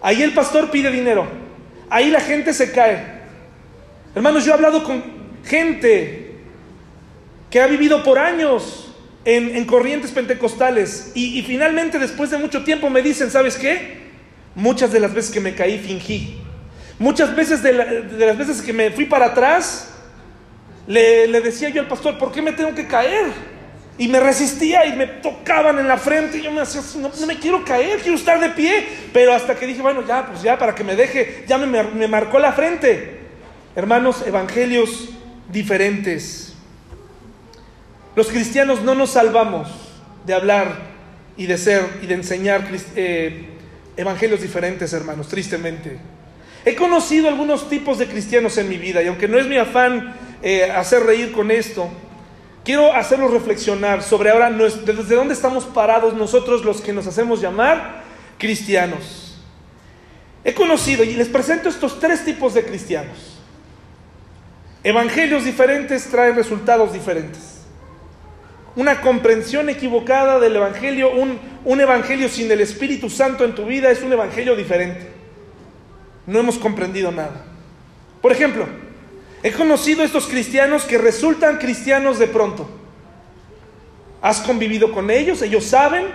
Ahí el pastor pide dinero. Ahí la gente se cae. Hermanos, yo he hablado con gente que ha vivido por años en, corrientes pentecostales y, finalmente después de mucho tiempo me dicen, ¿sabes qué? Muchas de las veces que me caí fingí. Muchas veces de, las veces que me fui para atrás, le, decía yo al pastor, ¿por qué me tengo que caer? Y me resistía y me tocaban en la frente y yo me decía, no, me quiero caer, quiero estar de pie. Pero hasta que dije, bueno, ya, pues ya, para que me deje, ya me, me marcó la frente. Hermanos, evangelios diferentes. Los cristianos no nos salvamos de hablar y de ser y de enseñar eh, evangelios diferentes, hermanos, tristemente. He conocido algunos tipos de cristianos en mi vida y aunque no es mi afán eh, hacer reír con esto, quiero hacerlos reflexionar sobre ahora desde dónde estamos parados nosotros los que nos hacemos llamar cristianos. He conocido y les presento estos tres tipos de cristianos. Evangelios diferentes traen resultados diferentes una comprensión equivocada del Evangelio, un, un, Evangelio sin el Espíritu Santo en tu vida es un Evangelio diferente. No hemos comprendido nada. Por ejemplo, he conocido estos cristianos que resultan cristianos de pronto. Has convivido con ellos, ellos saben,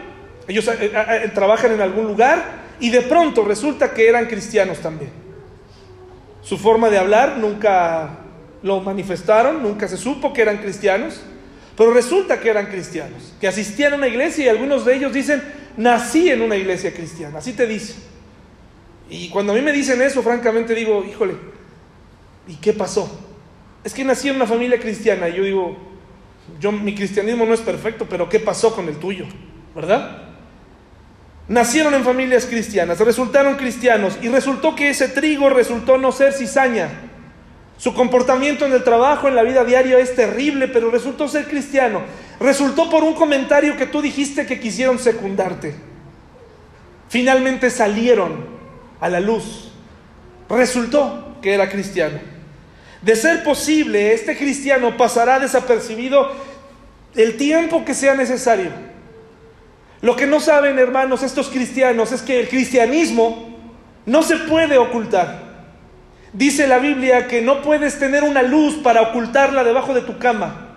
ellos eh, eh, eh, trabajan en algún lugar y de pronto resulta que eran cristianos también. Su forma de hablar nunca lo manifestaron, nunca se supo que eran cristianos. Pero resulta que eran cristianos, que asistían a una iglesia y algunos de ellos dicen, nací en una iglesia cristiana, así te dicen. Y cuando a mí me dicen eso, francamente digo, híjole, ¿y qué pasó? Es que nací en una familia cristiana y yo digo, yo, mi cristianismo no es perfecto, pero ¿qué pasó con el tuyo? ¿Verdad? Nacieron en familias cristianas, resultaron cristianos y resultó que ese trigo resultó no ser cizaña, su comportamiento en el trabajo, en la vida diaria es terrible, pero resultó ser cristiano. Resultó por un comentario que tú dijiste que quisieron secundarte. Finalmente salieron a la luz. Resultó que era cristiano. De ser posible, este cristiano pasará desapercibido el tiempo que sea necesario. Lo que no saben, hermanos, estos cristianos es que el cristianismo no se puede ocultar. Dice la Biblia que no puedes tener una luz para ocultarla debajo de tu cama.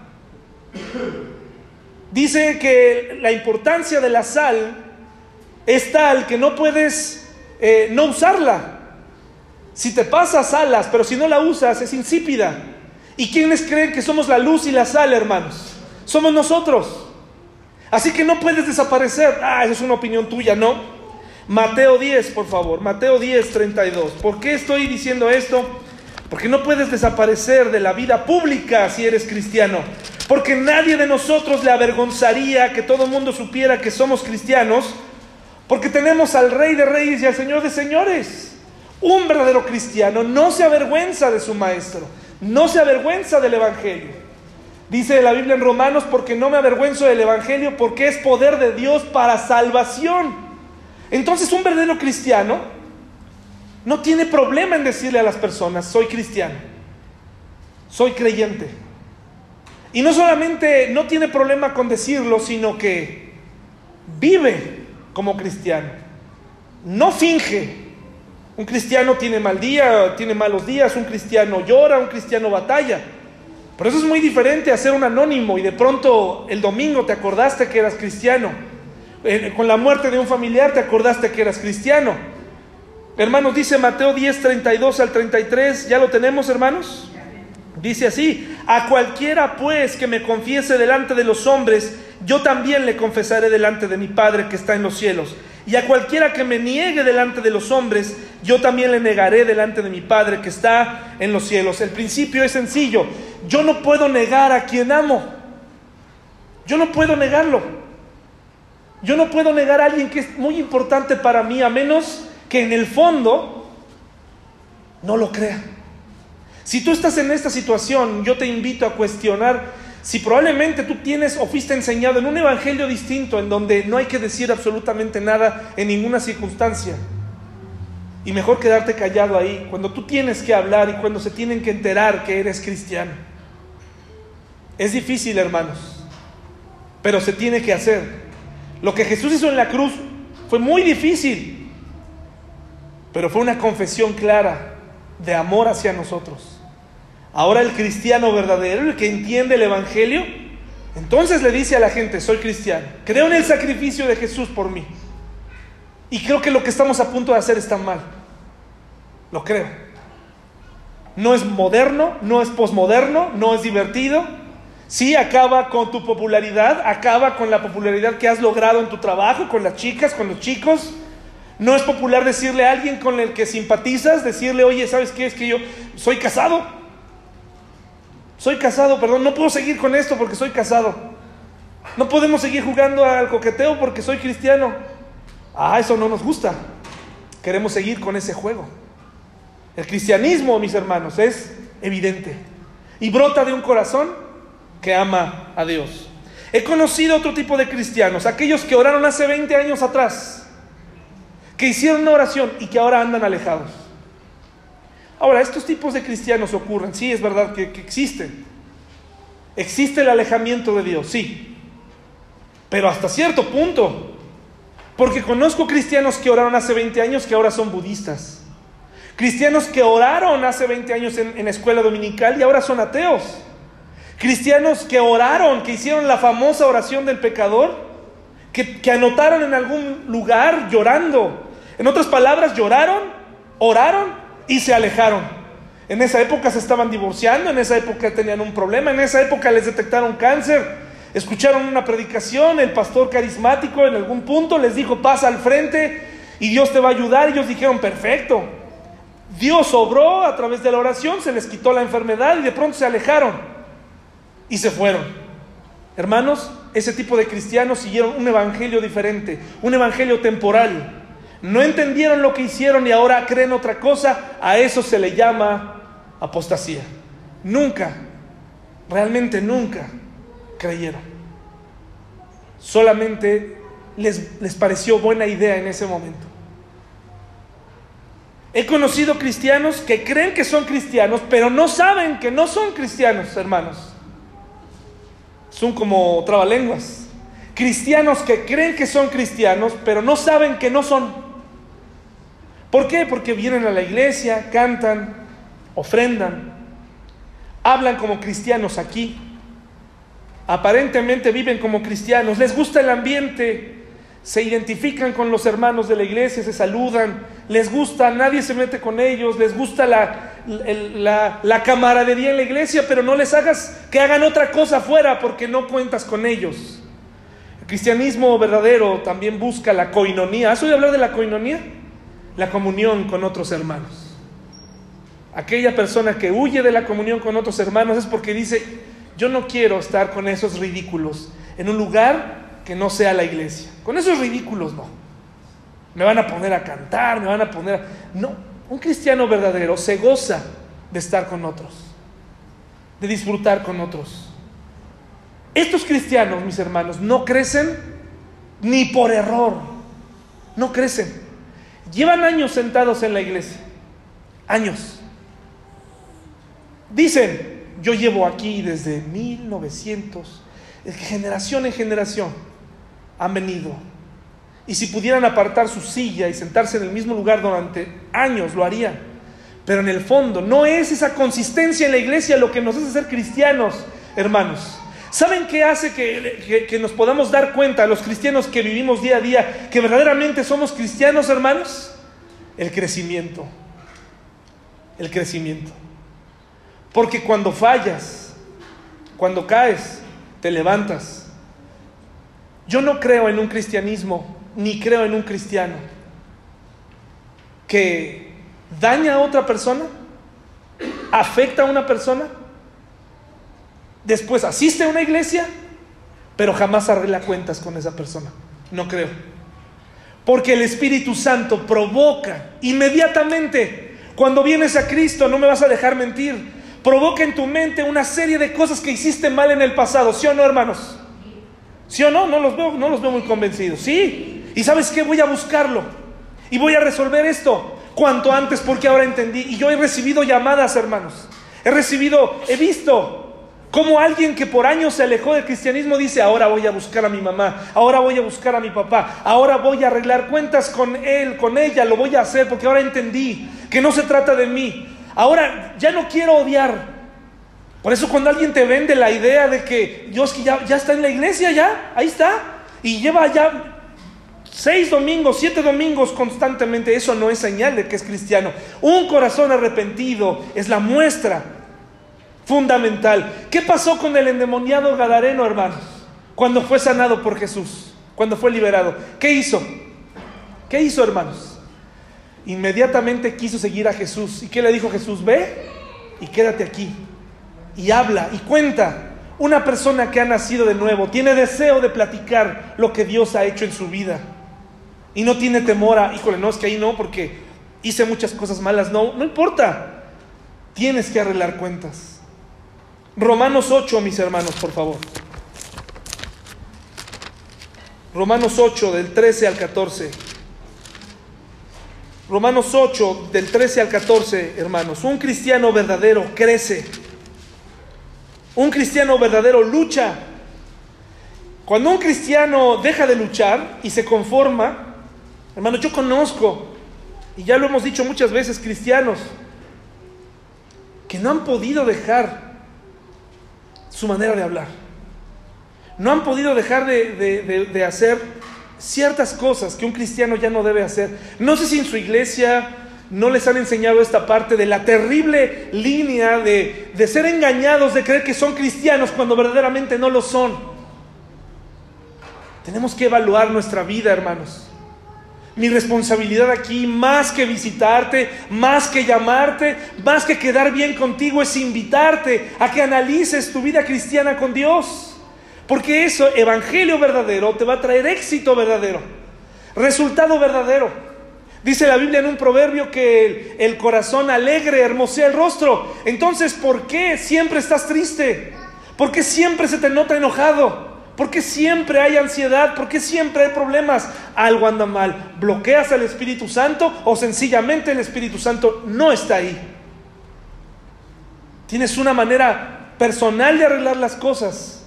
Dice que la importancia de la sal es tal que no puedes eh, no usarla. Si te pasas alas, pero si no la usas, es insípida. ¿Y quiénes creen que somos la luz y la sal, hermanos? Somos nosotros. Así que no puedes desaparecer. Ah, esa es una opinión tuya, ¿no? Mateo 10, por favor. Mateo 10, 32. ¿Por qué estoy diciendo esto? Porque no puedes desaparecer de la vida pública si eres cristiano. Porque nadie de nosotros le avergonzaría que todo el mundo supiera que somos cristianos. Porque tenemos al Rey de Reyes y al Señor de Señores. Un verdadero cristiano no se avergüenza de su maestro. No se avergüenza del Evangelio. Dice la Biblia en Romanos, porque no me avergüenzo del Evangelio, porque es poder de Dios para salvación. Entonces un verdadero cristiano no tiene problema en decirle a las personas, soy cristiano, soy creyente. Y no solamente no tiene problema con decirlo, sino que vive como cristiano. No finge. Un cristiano tiene mal día, tiene malos días, un cristiano llora, un cristiano batalla. Pero eso es muy diferente a ser un anónimo y de pronto el domingo te acordaste que eras cristiano. Con la muerte de un familiar te acordaste que eras cristiano. Hermanos, dice Mateo 10, 32 al 33, ¿ya lo tenemos hermanos? Dice así, a cualquiera pues que me confiese delante de los hombres, yo también le confesaré delante de mi Padre que está en los cielos. Y a cualquiera que me niegue delante de los hombres, yo también le negaré delante de mi Padre que está en los cielos. El principio es sencillo. Yo no puedo negar a quien amo. Yo no puedo negarlo. Yo no puedo negar a alguien que es muy importante para mí, a menos que en el fondo no lo crea. Si tú estás en esta situación, yo te invito a cuestionar si probablemente tú tienes o fuiste enseñado en un evangelio distinto en donde no hay que decir absolutamente nada en ninguna circunstancia. Y mejor quedarte callado ahí cuando tú tienes que hablar y cuando se tienen que enterar que eres cristiano. Es difícil, hermanos, pero se tiene que hacer. Lo que Jesús hizo en la cruz fue muy difícil, pero fue una confesión clara de amor hacia nosotros. Ahora el cristiano verdadero, el que entiende el Evangelio, entonces le dice a la gente, soy cristiano, creo en el sacrificio de Jesús por mí. Y creo que lo que estamos a punto de hacer está mal. Lo creo. No es moderno, no es posmoderno, no es divertido. Sí, acaba con tu popularidad, acaba con la popularidad que has logrado en tu trabajo, con las chicas, con los chicos. No es popular decirle a alguien con el que simpatizas, decirle, oye, ¿sabes qué? Es que yo soy casado, soy casado, perdón, no puedo seguir con esto porque soy casado. No podemos seguir jugando al coqueteo porque soy cristiano. Ah, eso no nos gusta. Queremos seguir con ese juego. El cristianismo, mis hermanos, es evidente y brota de un corazón que ama a Dios. He conocido otro tipo de cristianos, aquellos que oraron hace 20 años atrás, que hicieron una oración y que ahora andan alejados. Ahora, estos tipos de cristianos ocurren, sí, es verdad que, existen. Existe el alejamiento de Dios, sí. Pero hasta cierto punto. Porque conozco cristianos que oraron hace 20 años que ahora son budistas. Cristianos que oraron hace 20 años en, en escuela dominical y ahora son ateos. Cristianos que oraron, que hicieron la famosa oración del pecador, que, que anotaron en algún lugar llorando. En otras palabras, lloraron, oraron y se alejaron. En esa época se estaban divorciando, en esa época tenían un problema, en esa época les detectaron cáncer, escucharon una predicación, el pastor carismático en algún punto les dijo, pasa al frente y Dios te va a ayudar. Y ellos dijeron, perfecto. Dios obró a través de la oración, se les quitó la enfermedad y de pronto se alejaron y se fueron. Hermanos, ese tipo de cristianos siguieron un evangelio diferente, un evangelio temporal no entendieron lo que hicieron y ahora creen otra cosa, a eso se le llama apostasía. Nunca, realmente nunca creyeron. Solamente les, les pareció buena idea en ese momento. He conocido cristianos que creen que son cristianos, pero no saben que no son cristianos, hermanos. Son como trabalenguas. cristianos que creen que son cristianos, pero no saben que no son. ¿Por qué? Porque vienen a la iglesia, cantan, ofrendan, hablan como cristianos aquí, aparentemente viven como cristianos, les gusta el ambiente, se identifican con los hermanos de la iglesia, se saludan, les gusta, nadie se mete con ellos, les gusta la, la, camaradería en la iglesia, pero no les hagas que hagan otra cosa afuera porque no cuentas con ellos. El cristianismo verdadero también busca la coinonía. ¿Has oído hablar de la coinonía? La comunión con otros hermanos. Aquella persona que huye de la comunión con otros hermanos es porque dice, yo no quiero estar con esos ridículos en un lugar que no sea la iglesia. Con esos ridículos no. Me van a poner a cantar, me van a poner... A... No, un cristiano verdadero se goza de estar con otros, de disfrutar con otros. Estos cristianos, mis hermanos, no crecen ni por error, no crecen. Llevan años sentados en la iglesia, años. Dicen, yo llevo aquí desde 1900, generación en generación han venido. Y si pudieran apartar su silla y sentarse en el mismo lugar durante años, lo harían. Pero en el fondo no es esa consistencia en la iglesia lo que nos hace ser cristianos, hermanos. ¿Saben qué hace que, que, nos podamos dar cuenta, los cristianos que vivimos día a día, que verdaderamente somos cristianos, hermanos? El crecimiento. El crecimiento. Porque cuando fallas, cuando caes, te levantas yo no creo en un cristianismo, ni creo en un cristiano que daña a otra persona, afecta a una persona, después asiste a una iglesia, pero jamás arregla cuentas con esa persona. No creo. Porque el Espíritu Santo provoca inmediatamente, cuando vienes a Cristo, no me vas a dejar mentir, provoca en tu mente una serie de cosas que hiciste mal en el pasado, ¿sí o no, hermanos? ¿Sí o no? No los veo, no los veo muy convencidos. Sí. ¿Y sabes qué? Voy a buscarlo. Y voy a resolver esto cuanto antes porque ahora entendí. Y yo he recibido llamadas, hermanos. He recibido, he visto como alguien que por años se alejó del cristianismo dice, ahora voy a buscar a mi mamá, ahora voy a buscar a mi papá, ahora voy a arreglar cuentas con él, con ella, lo voy a hacer porque ahora entendí que no se trata de mí. Ahora ya no quiero odiar, por eso cuando alguien te vende la idea de que Dios ya está en la iglesia, ya, ahí está, y lleva ya seis domingos, siete domingos constantemente, eso no es señal de que es cristiano. Un corazón arrepentido es la muestra fundamental. ¿Qué pasó con el endemoniado Gadareno, hermanos? Cuando fue sanado por Jesús, cuando fue liberado. ¿Qué hizo? ¿Qué hizo, hermanos? Inmediatamente quiso seguir a Jesús. ¿Y qué le dijo Jesús? Ve y quédate aquí y habla y cuenta. Una persona que ha nacido de nuevo tiene deseo de platicar lo que Dios ha hecho en su vida. Y no tiene temor a, híjole, no, es que ahí no, porque hice muchas cosas malas. No, no importa. Tienes que arreglar cuentas. Romanos 8, mis hermanos, por favor. Romanos 8, del 13 al 14. Romanos 8, del 13 al 14, hermanos. Un cristiano verdadero crece un cristiano verdadero lucha. Cuando un cristiano deja de luchar y se conforma, hermano, yo conozco, y ya lo hemos dicho muchas veces, cristianos, que no han podido dejar su manera de hablar. No han podido dejar de, de hacer ciertas cosas que un cristiano ya no debe hacer. No sé si en su iglesia, no les han enseñado esta parte de la terrible línea de, de, ser engañados, de creer que son cristianos cuando verdaderamente no lo son. Tenemos que evaluar nuestra vida, hermanos. Mi responsabilidad aquí, más que visitarte, más que llamarte, más que quedar bien contigo, es invitarte a que analices tu vida cristiana con Dios. Porque eso, evangelio verdadero, te va a traer éxito verdadero, resultado verdadero. Dice la Biblia en un proverbio que el, corazón alegre hermosea el rostro. Entonces, ¿por qué siempre estás triste? ¿Por qué siempre se te nota enojado? ¿Por qué siempre hay ansiedad? ¿Por qué siempre hay problemas? Algo anda mal. ¿Bloqueas al Espíritu Santo o sencillamente el Espíritu Santo no está ahí? Tienes una manera personal de arreglar las cosas.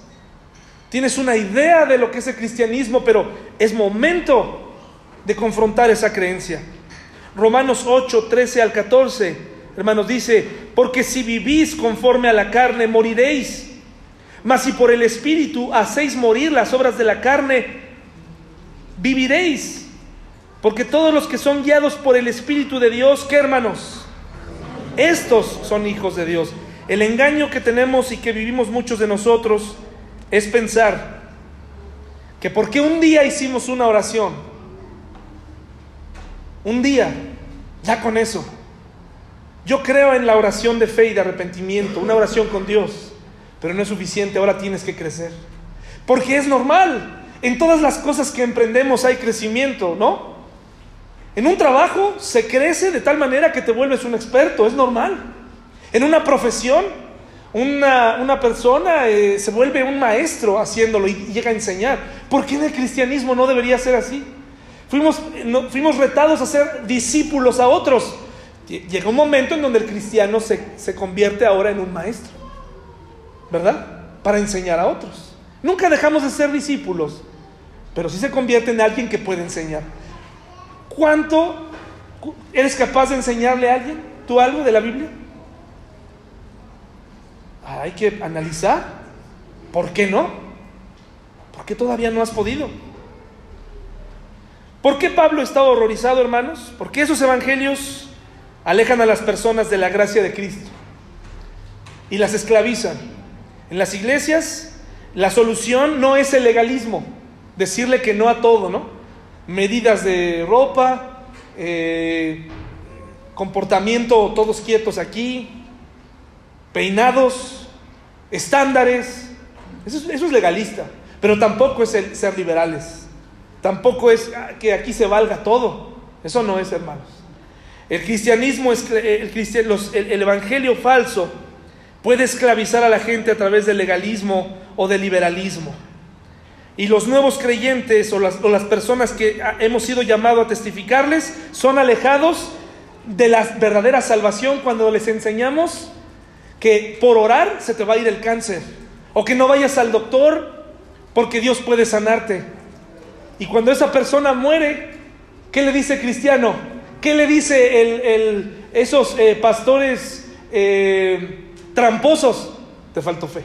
Tienes una idea de lo que es el cristianismo, pero es momento de confrontar esa creencia. Romanos 8, 13 al 14, hermanos, dice, porque si vivís conforme a la carne, moriréis. Mas si por el Espíritu hacéis morir las obras de la carne, viviréis. Porque todos los que son guiados por el Espíritu de Dios, ¿qué hermanos? Estos son hijos de Dios. El engaño que tenemos y que vivimos muchos de nosotros es pensar que porque un día hicimos una oración, un día, ya con eso, yo creo en la oración de fe y de arrepentimiento, una oración con Dios, pero no es suficiente, ahora tienes que crecer. Porque es normal, en todas las cosas que emprendemos hay crecimiento, ¿no? En un trabajo se crece de tal manera que te vuelves un experto, es normal. En una profesión, una, persona eh, se vuelve un maestro haciéndolo y llega a enseñar. ¿Por qué en el cristianismo no debería ser así? Fuimos, fuimos retados a ser discípulos a otros. Llega un momento en donde el cristiano se, se convierte ahora en un maestro, ¿verdad? Para enseñar a otros. Nunca dejamos de ser discípulos, pero sí se convierte en alguien que puede enseñar. ¿Cuánto eres capaz de enseñarle a alguien? ¿Tú algo de la Biblia? Hay que analizar. ¿Por qué no? ¿Por qué todavía no has podido? ¿Por qué Pablo está horrorizado, hermanos? Porque esos evangelios alejan a las personas de la gracia de Cristo y las esclavizan. En las iglesias la solución no es el legalismo, decirle que no a todo, ¿no? medidas de ropa, eh, comportamiento todos quietos aquí, peinados, estándares. Eso es, legalista, pero tampoco es ser liberales. Tampoco es que aquí se valga todo. Eso no es, hermanos. El cristianismo, es, el, el evangelio falso puede esclavizar a la gente a través del legalismo o del liberalismo. Y los nuevos creyentes o las, personas que hemos sido llamados a testificarles son alejados de la verdadera salvación cuando les enseñamos que por orar se te va a ir el cáncer. O que no vayas al doctor porque Dios puede sanarte. Y cuando esa persona muere, ¿qué le dice cristiano? ¿Qué le dice esos eh, pastores eh, tramposos? Te faltó fe.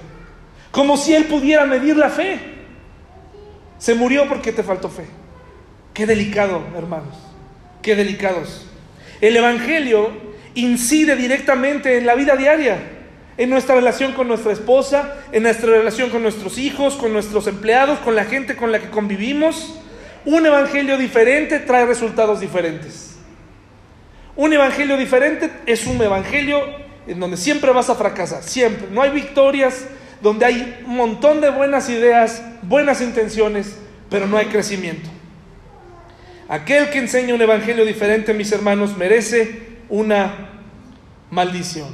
Como si él pudiera medir la fe. Se murió porque te faltó fe. Qué delicado, hermanos. Qué delicados. El Evangelio incide directamente en la vida diaria, en nuestra relación con nuestra esposa, en nuestra relación con nuestros hijos, con nuestros empleados, con la gente con la que convivimos. Un Evangelio diferente trae resultados diferentes. Un Evangelio diferente es un Evangelio en donde siempre vas a fracasar, siempre. No hay victorias, donde hay un montón de buenas ideas, buenas intenciones, pero no hay crecimiento. Aquel que enseña un evangelio diferente, mis hermanos, merece una maldición.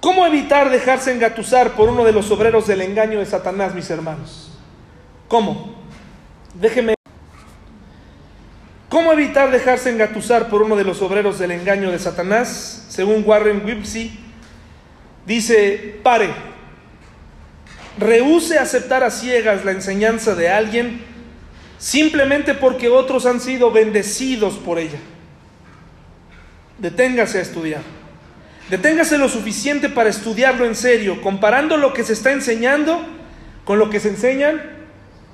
¿Cómo evitar dejarse engatusar por uno de los obreros del engaño de Satanás, mis hermanos? ¿Cómo? Déjeme. ¿Cómo evitar dejarse engatusar por uno de los obreros del engaño de Satanás? Según Warren Wipsey, Dice, pare, rehúse aceptar a ciegas la enseñanza de alguien simplemente porque otros han sido bendecidos por ella. Deténgase a estudiar. Deténgase lo suficiente para estudiarlo en serio, comparando lo que se está enseñando con lo que se enseñan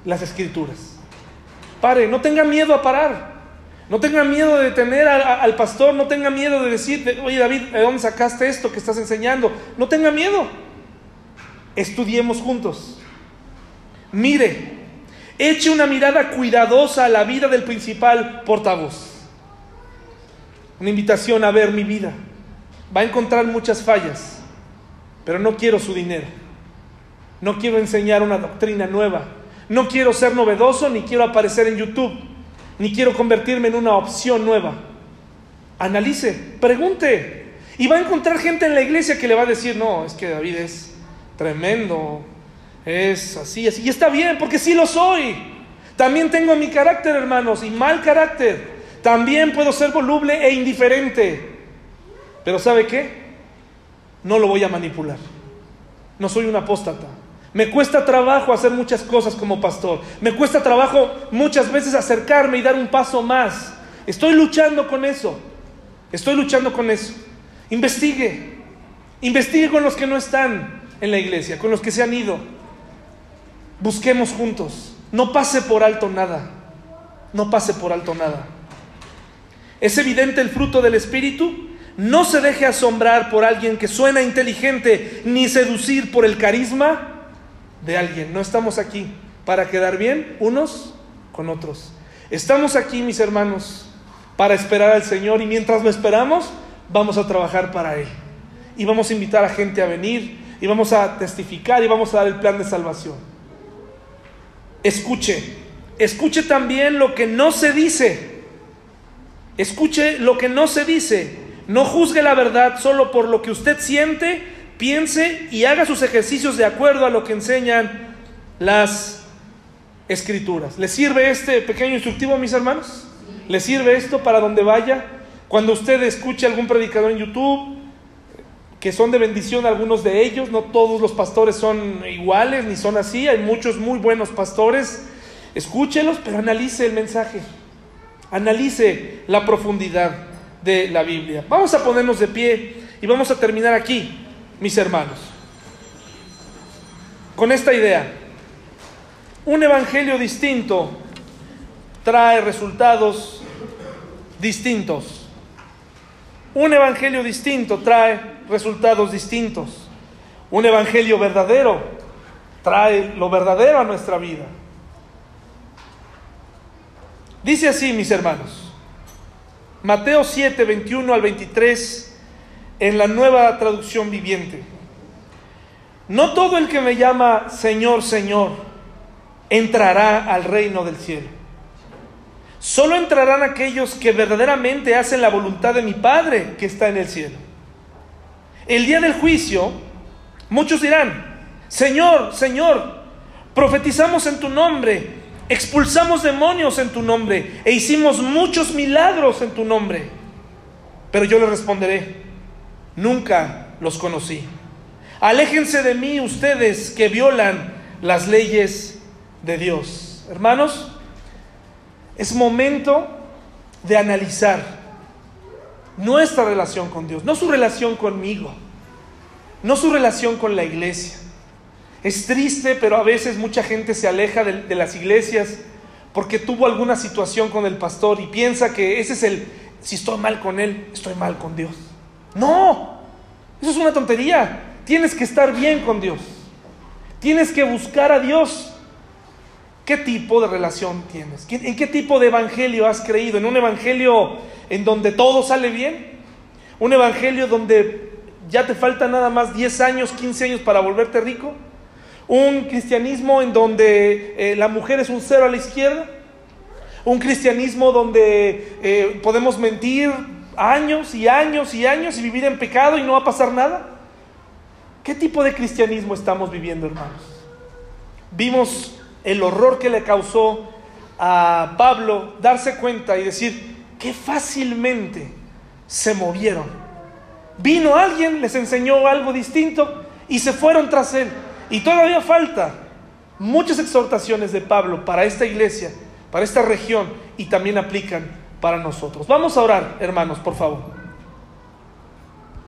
las escrituras. Pare, no tenga miedo a parar. No tenga miedo de detener al pastor, no tenga miedo de decir, oye David, ¿de dónde sacaste esto que estás enseñando? No tenga miedo. Estudiemos juntos. Mire, eche una mirada cuidadosa a la vida del principal portavoz. Una invitación a ver mi vida. Va a encontrar muchas fallas, pero no quiero su dinero. No quiero enseñar una doctrina nueva. No quiero ser novedoso ni quiero aparecer en YouTube ni quiero convertirme en una opción nueva. Analice, pregunte. Y va a encontrar gente en la iglesia que le va a decir, no, es que David es tremendo, es así, así. Y está bien, porque sí lo soy. También tengo mi carácter, hermanos, y mal carácter. También puedo ser voluble e indiferente. Pero ¿sabe qué? No lo voy a manipular. no soy un apóstata. Me cuesta trabajo hacer muchas cosas como pastor. Me cuesta trabajo muchas veces acercarme y dar un paso más. Estoy luchando con eso. Estoy luchando con eso. Investigue. Investigue con los que no están en la iglesia, con los que se han ido. Busquemos juntos. No pase por alto nada. No pase por alto nada. ¿Es evidente el fruto del Espíritu? No se deje asombrar por alguien que suena inteligente, ni seducir por el carisma de alguien. No estamos aquí para quedar bien unos con otros. Estamos aquí, mis hermanos, para esperar al Señor y mientras lo esperamos, vamos a trabajar para Él. Y vamos a invitar a gente a venir y vamos a testificar y vamos a dar el plan de salvación. Escuche, escuche también lo que no se dice. Escuche lo que no se dice. No juzgue la verdad solo por lo que usted siente piense y haga sus ejercicios de acuerdo a lo que enseñan las escrituras. ¿Le sirve este pequeño instructivo, mis hermanos? ¿Le sirve esto para donde vaya? Cuando usted escuche algún predicador en YouTube, que son de bendición algunos de ellos, no todos los pastores son iguales ni son así, hay muchos muy buenos pastores, escúchelos, pero analice el mensaje, analice la profundidad de la Biblia. Vamos a ponernos de pie y vamos a terminar aquí mis hermanos, con esta idea. Un evangelio distinto trae resultados distintos. Un evangelio distinto trae resultados distintos. Un evangelio verdadero trae lo verdadero a nuestra vida. Dice así, mis hermanos, Mateo 7, 21 al 23 en la nueva traducción viviente. No todo el que me llama Señor, Señor, entrará al reino del cielo. Solo entrarán aquellos que verdaderamente hacen la voluntad de mi Padre que está en el cielo. El día del juicio, muchos dirán, Señor, Señor, profetizamos en tu nombre, expulsamos demonios en tu nombre e hicimos muchos milagros en tu nombre. Pero yo le responderé, nunca los conocí. Aléjense de mí ustedes que violan las leyes de Dios. Hermanos, es momento de analizar nuestra relación con Dios, no su relación conmigo, no su relación con la iglesia. Es triste, pero a veces mucha gente se aleja de, las iglesias porque tuvo alguna situación con el pastor y piensa que ese es el, si estoy mal con él, estoy mal con Dios. No, eso es una tontería. Tienes que estar bien con Dios. Tienes que buscar a Dios. ¿Qué tipo de relación tienes? ¿En qué tipo de evangelio has creído? ¿En un evangelio en donde todo sale bien? ¿Un evangelio donde ya te falta nada más 10 años, 15 años para volverte rico? ¿Un cristianismo en donde eh, la mujer es un cero a la izquierda? ¿Un cristianismo donde eh, podemos mentir, años y años y años y vivir en pecado y no va a pasar nada? ¿Qué tipo de cristianismo estamos viviendo, hermanos? Vimos el horror que le causó a Pablo darse cuenta y decir, que fácilmente se movieron. Vino alguien, les enseñó algo distinto y se fueron tras él. Y todavía falta muchas exhortaciones de Pablo para esta iglesia, para esta región, y también aplican para nosotros. Vamos a orar, hermanos, por favor.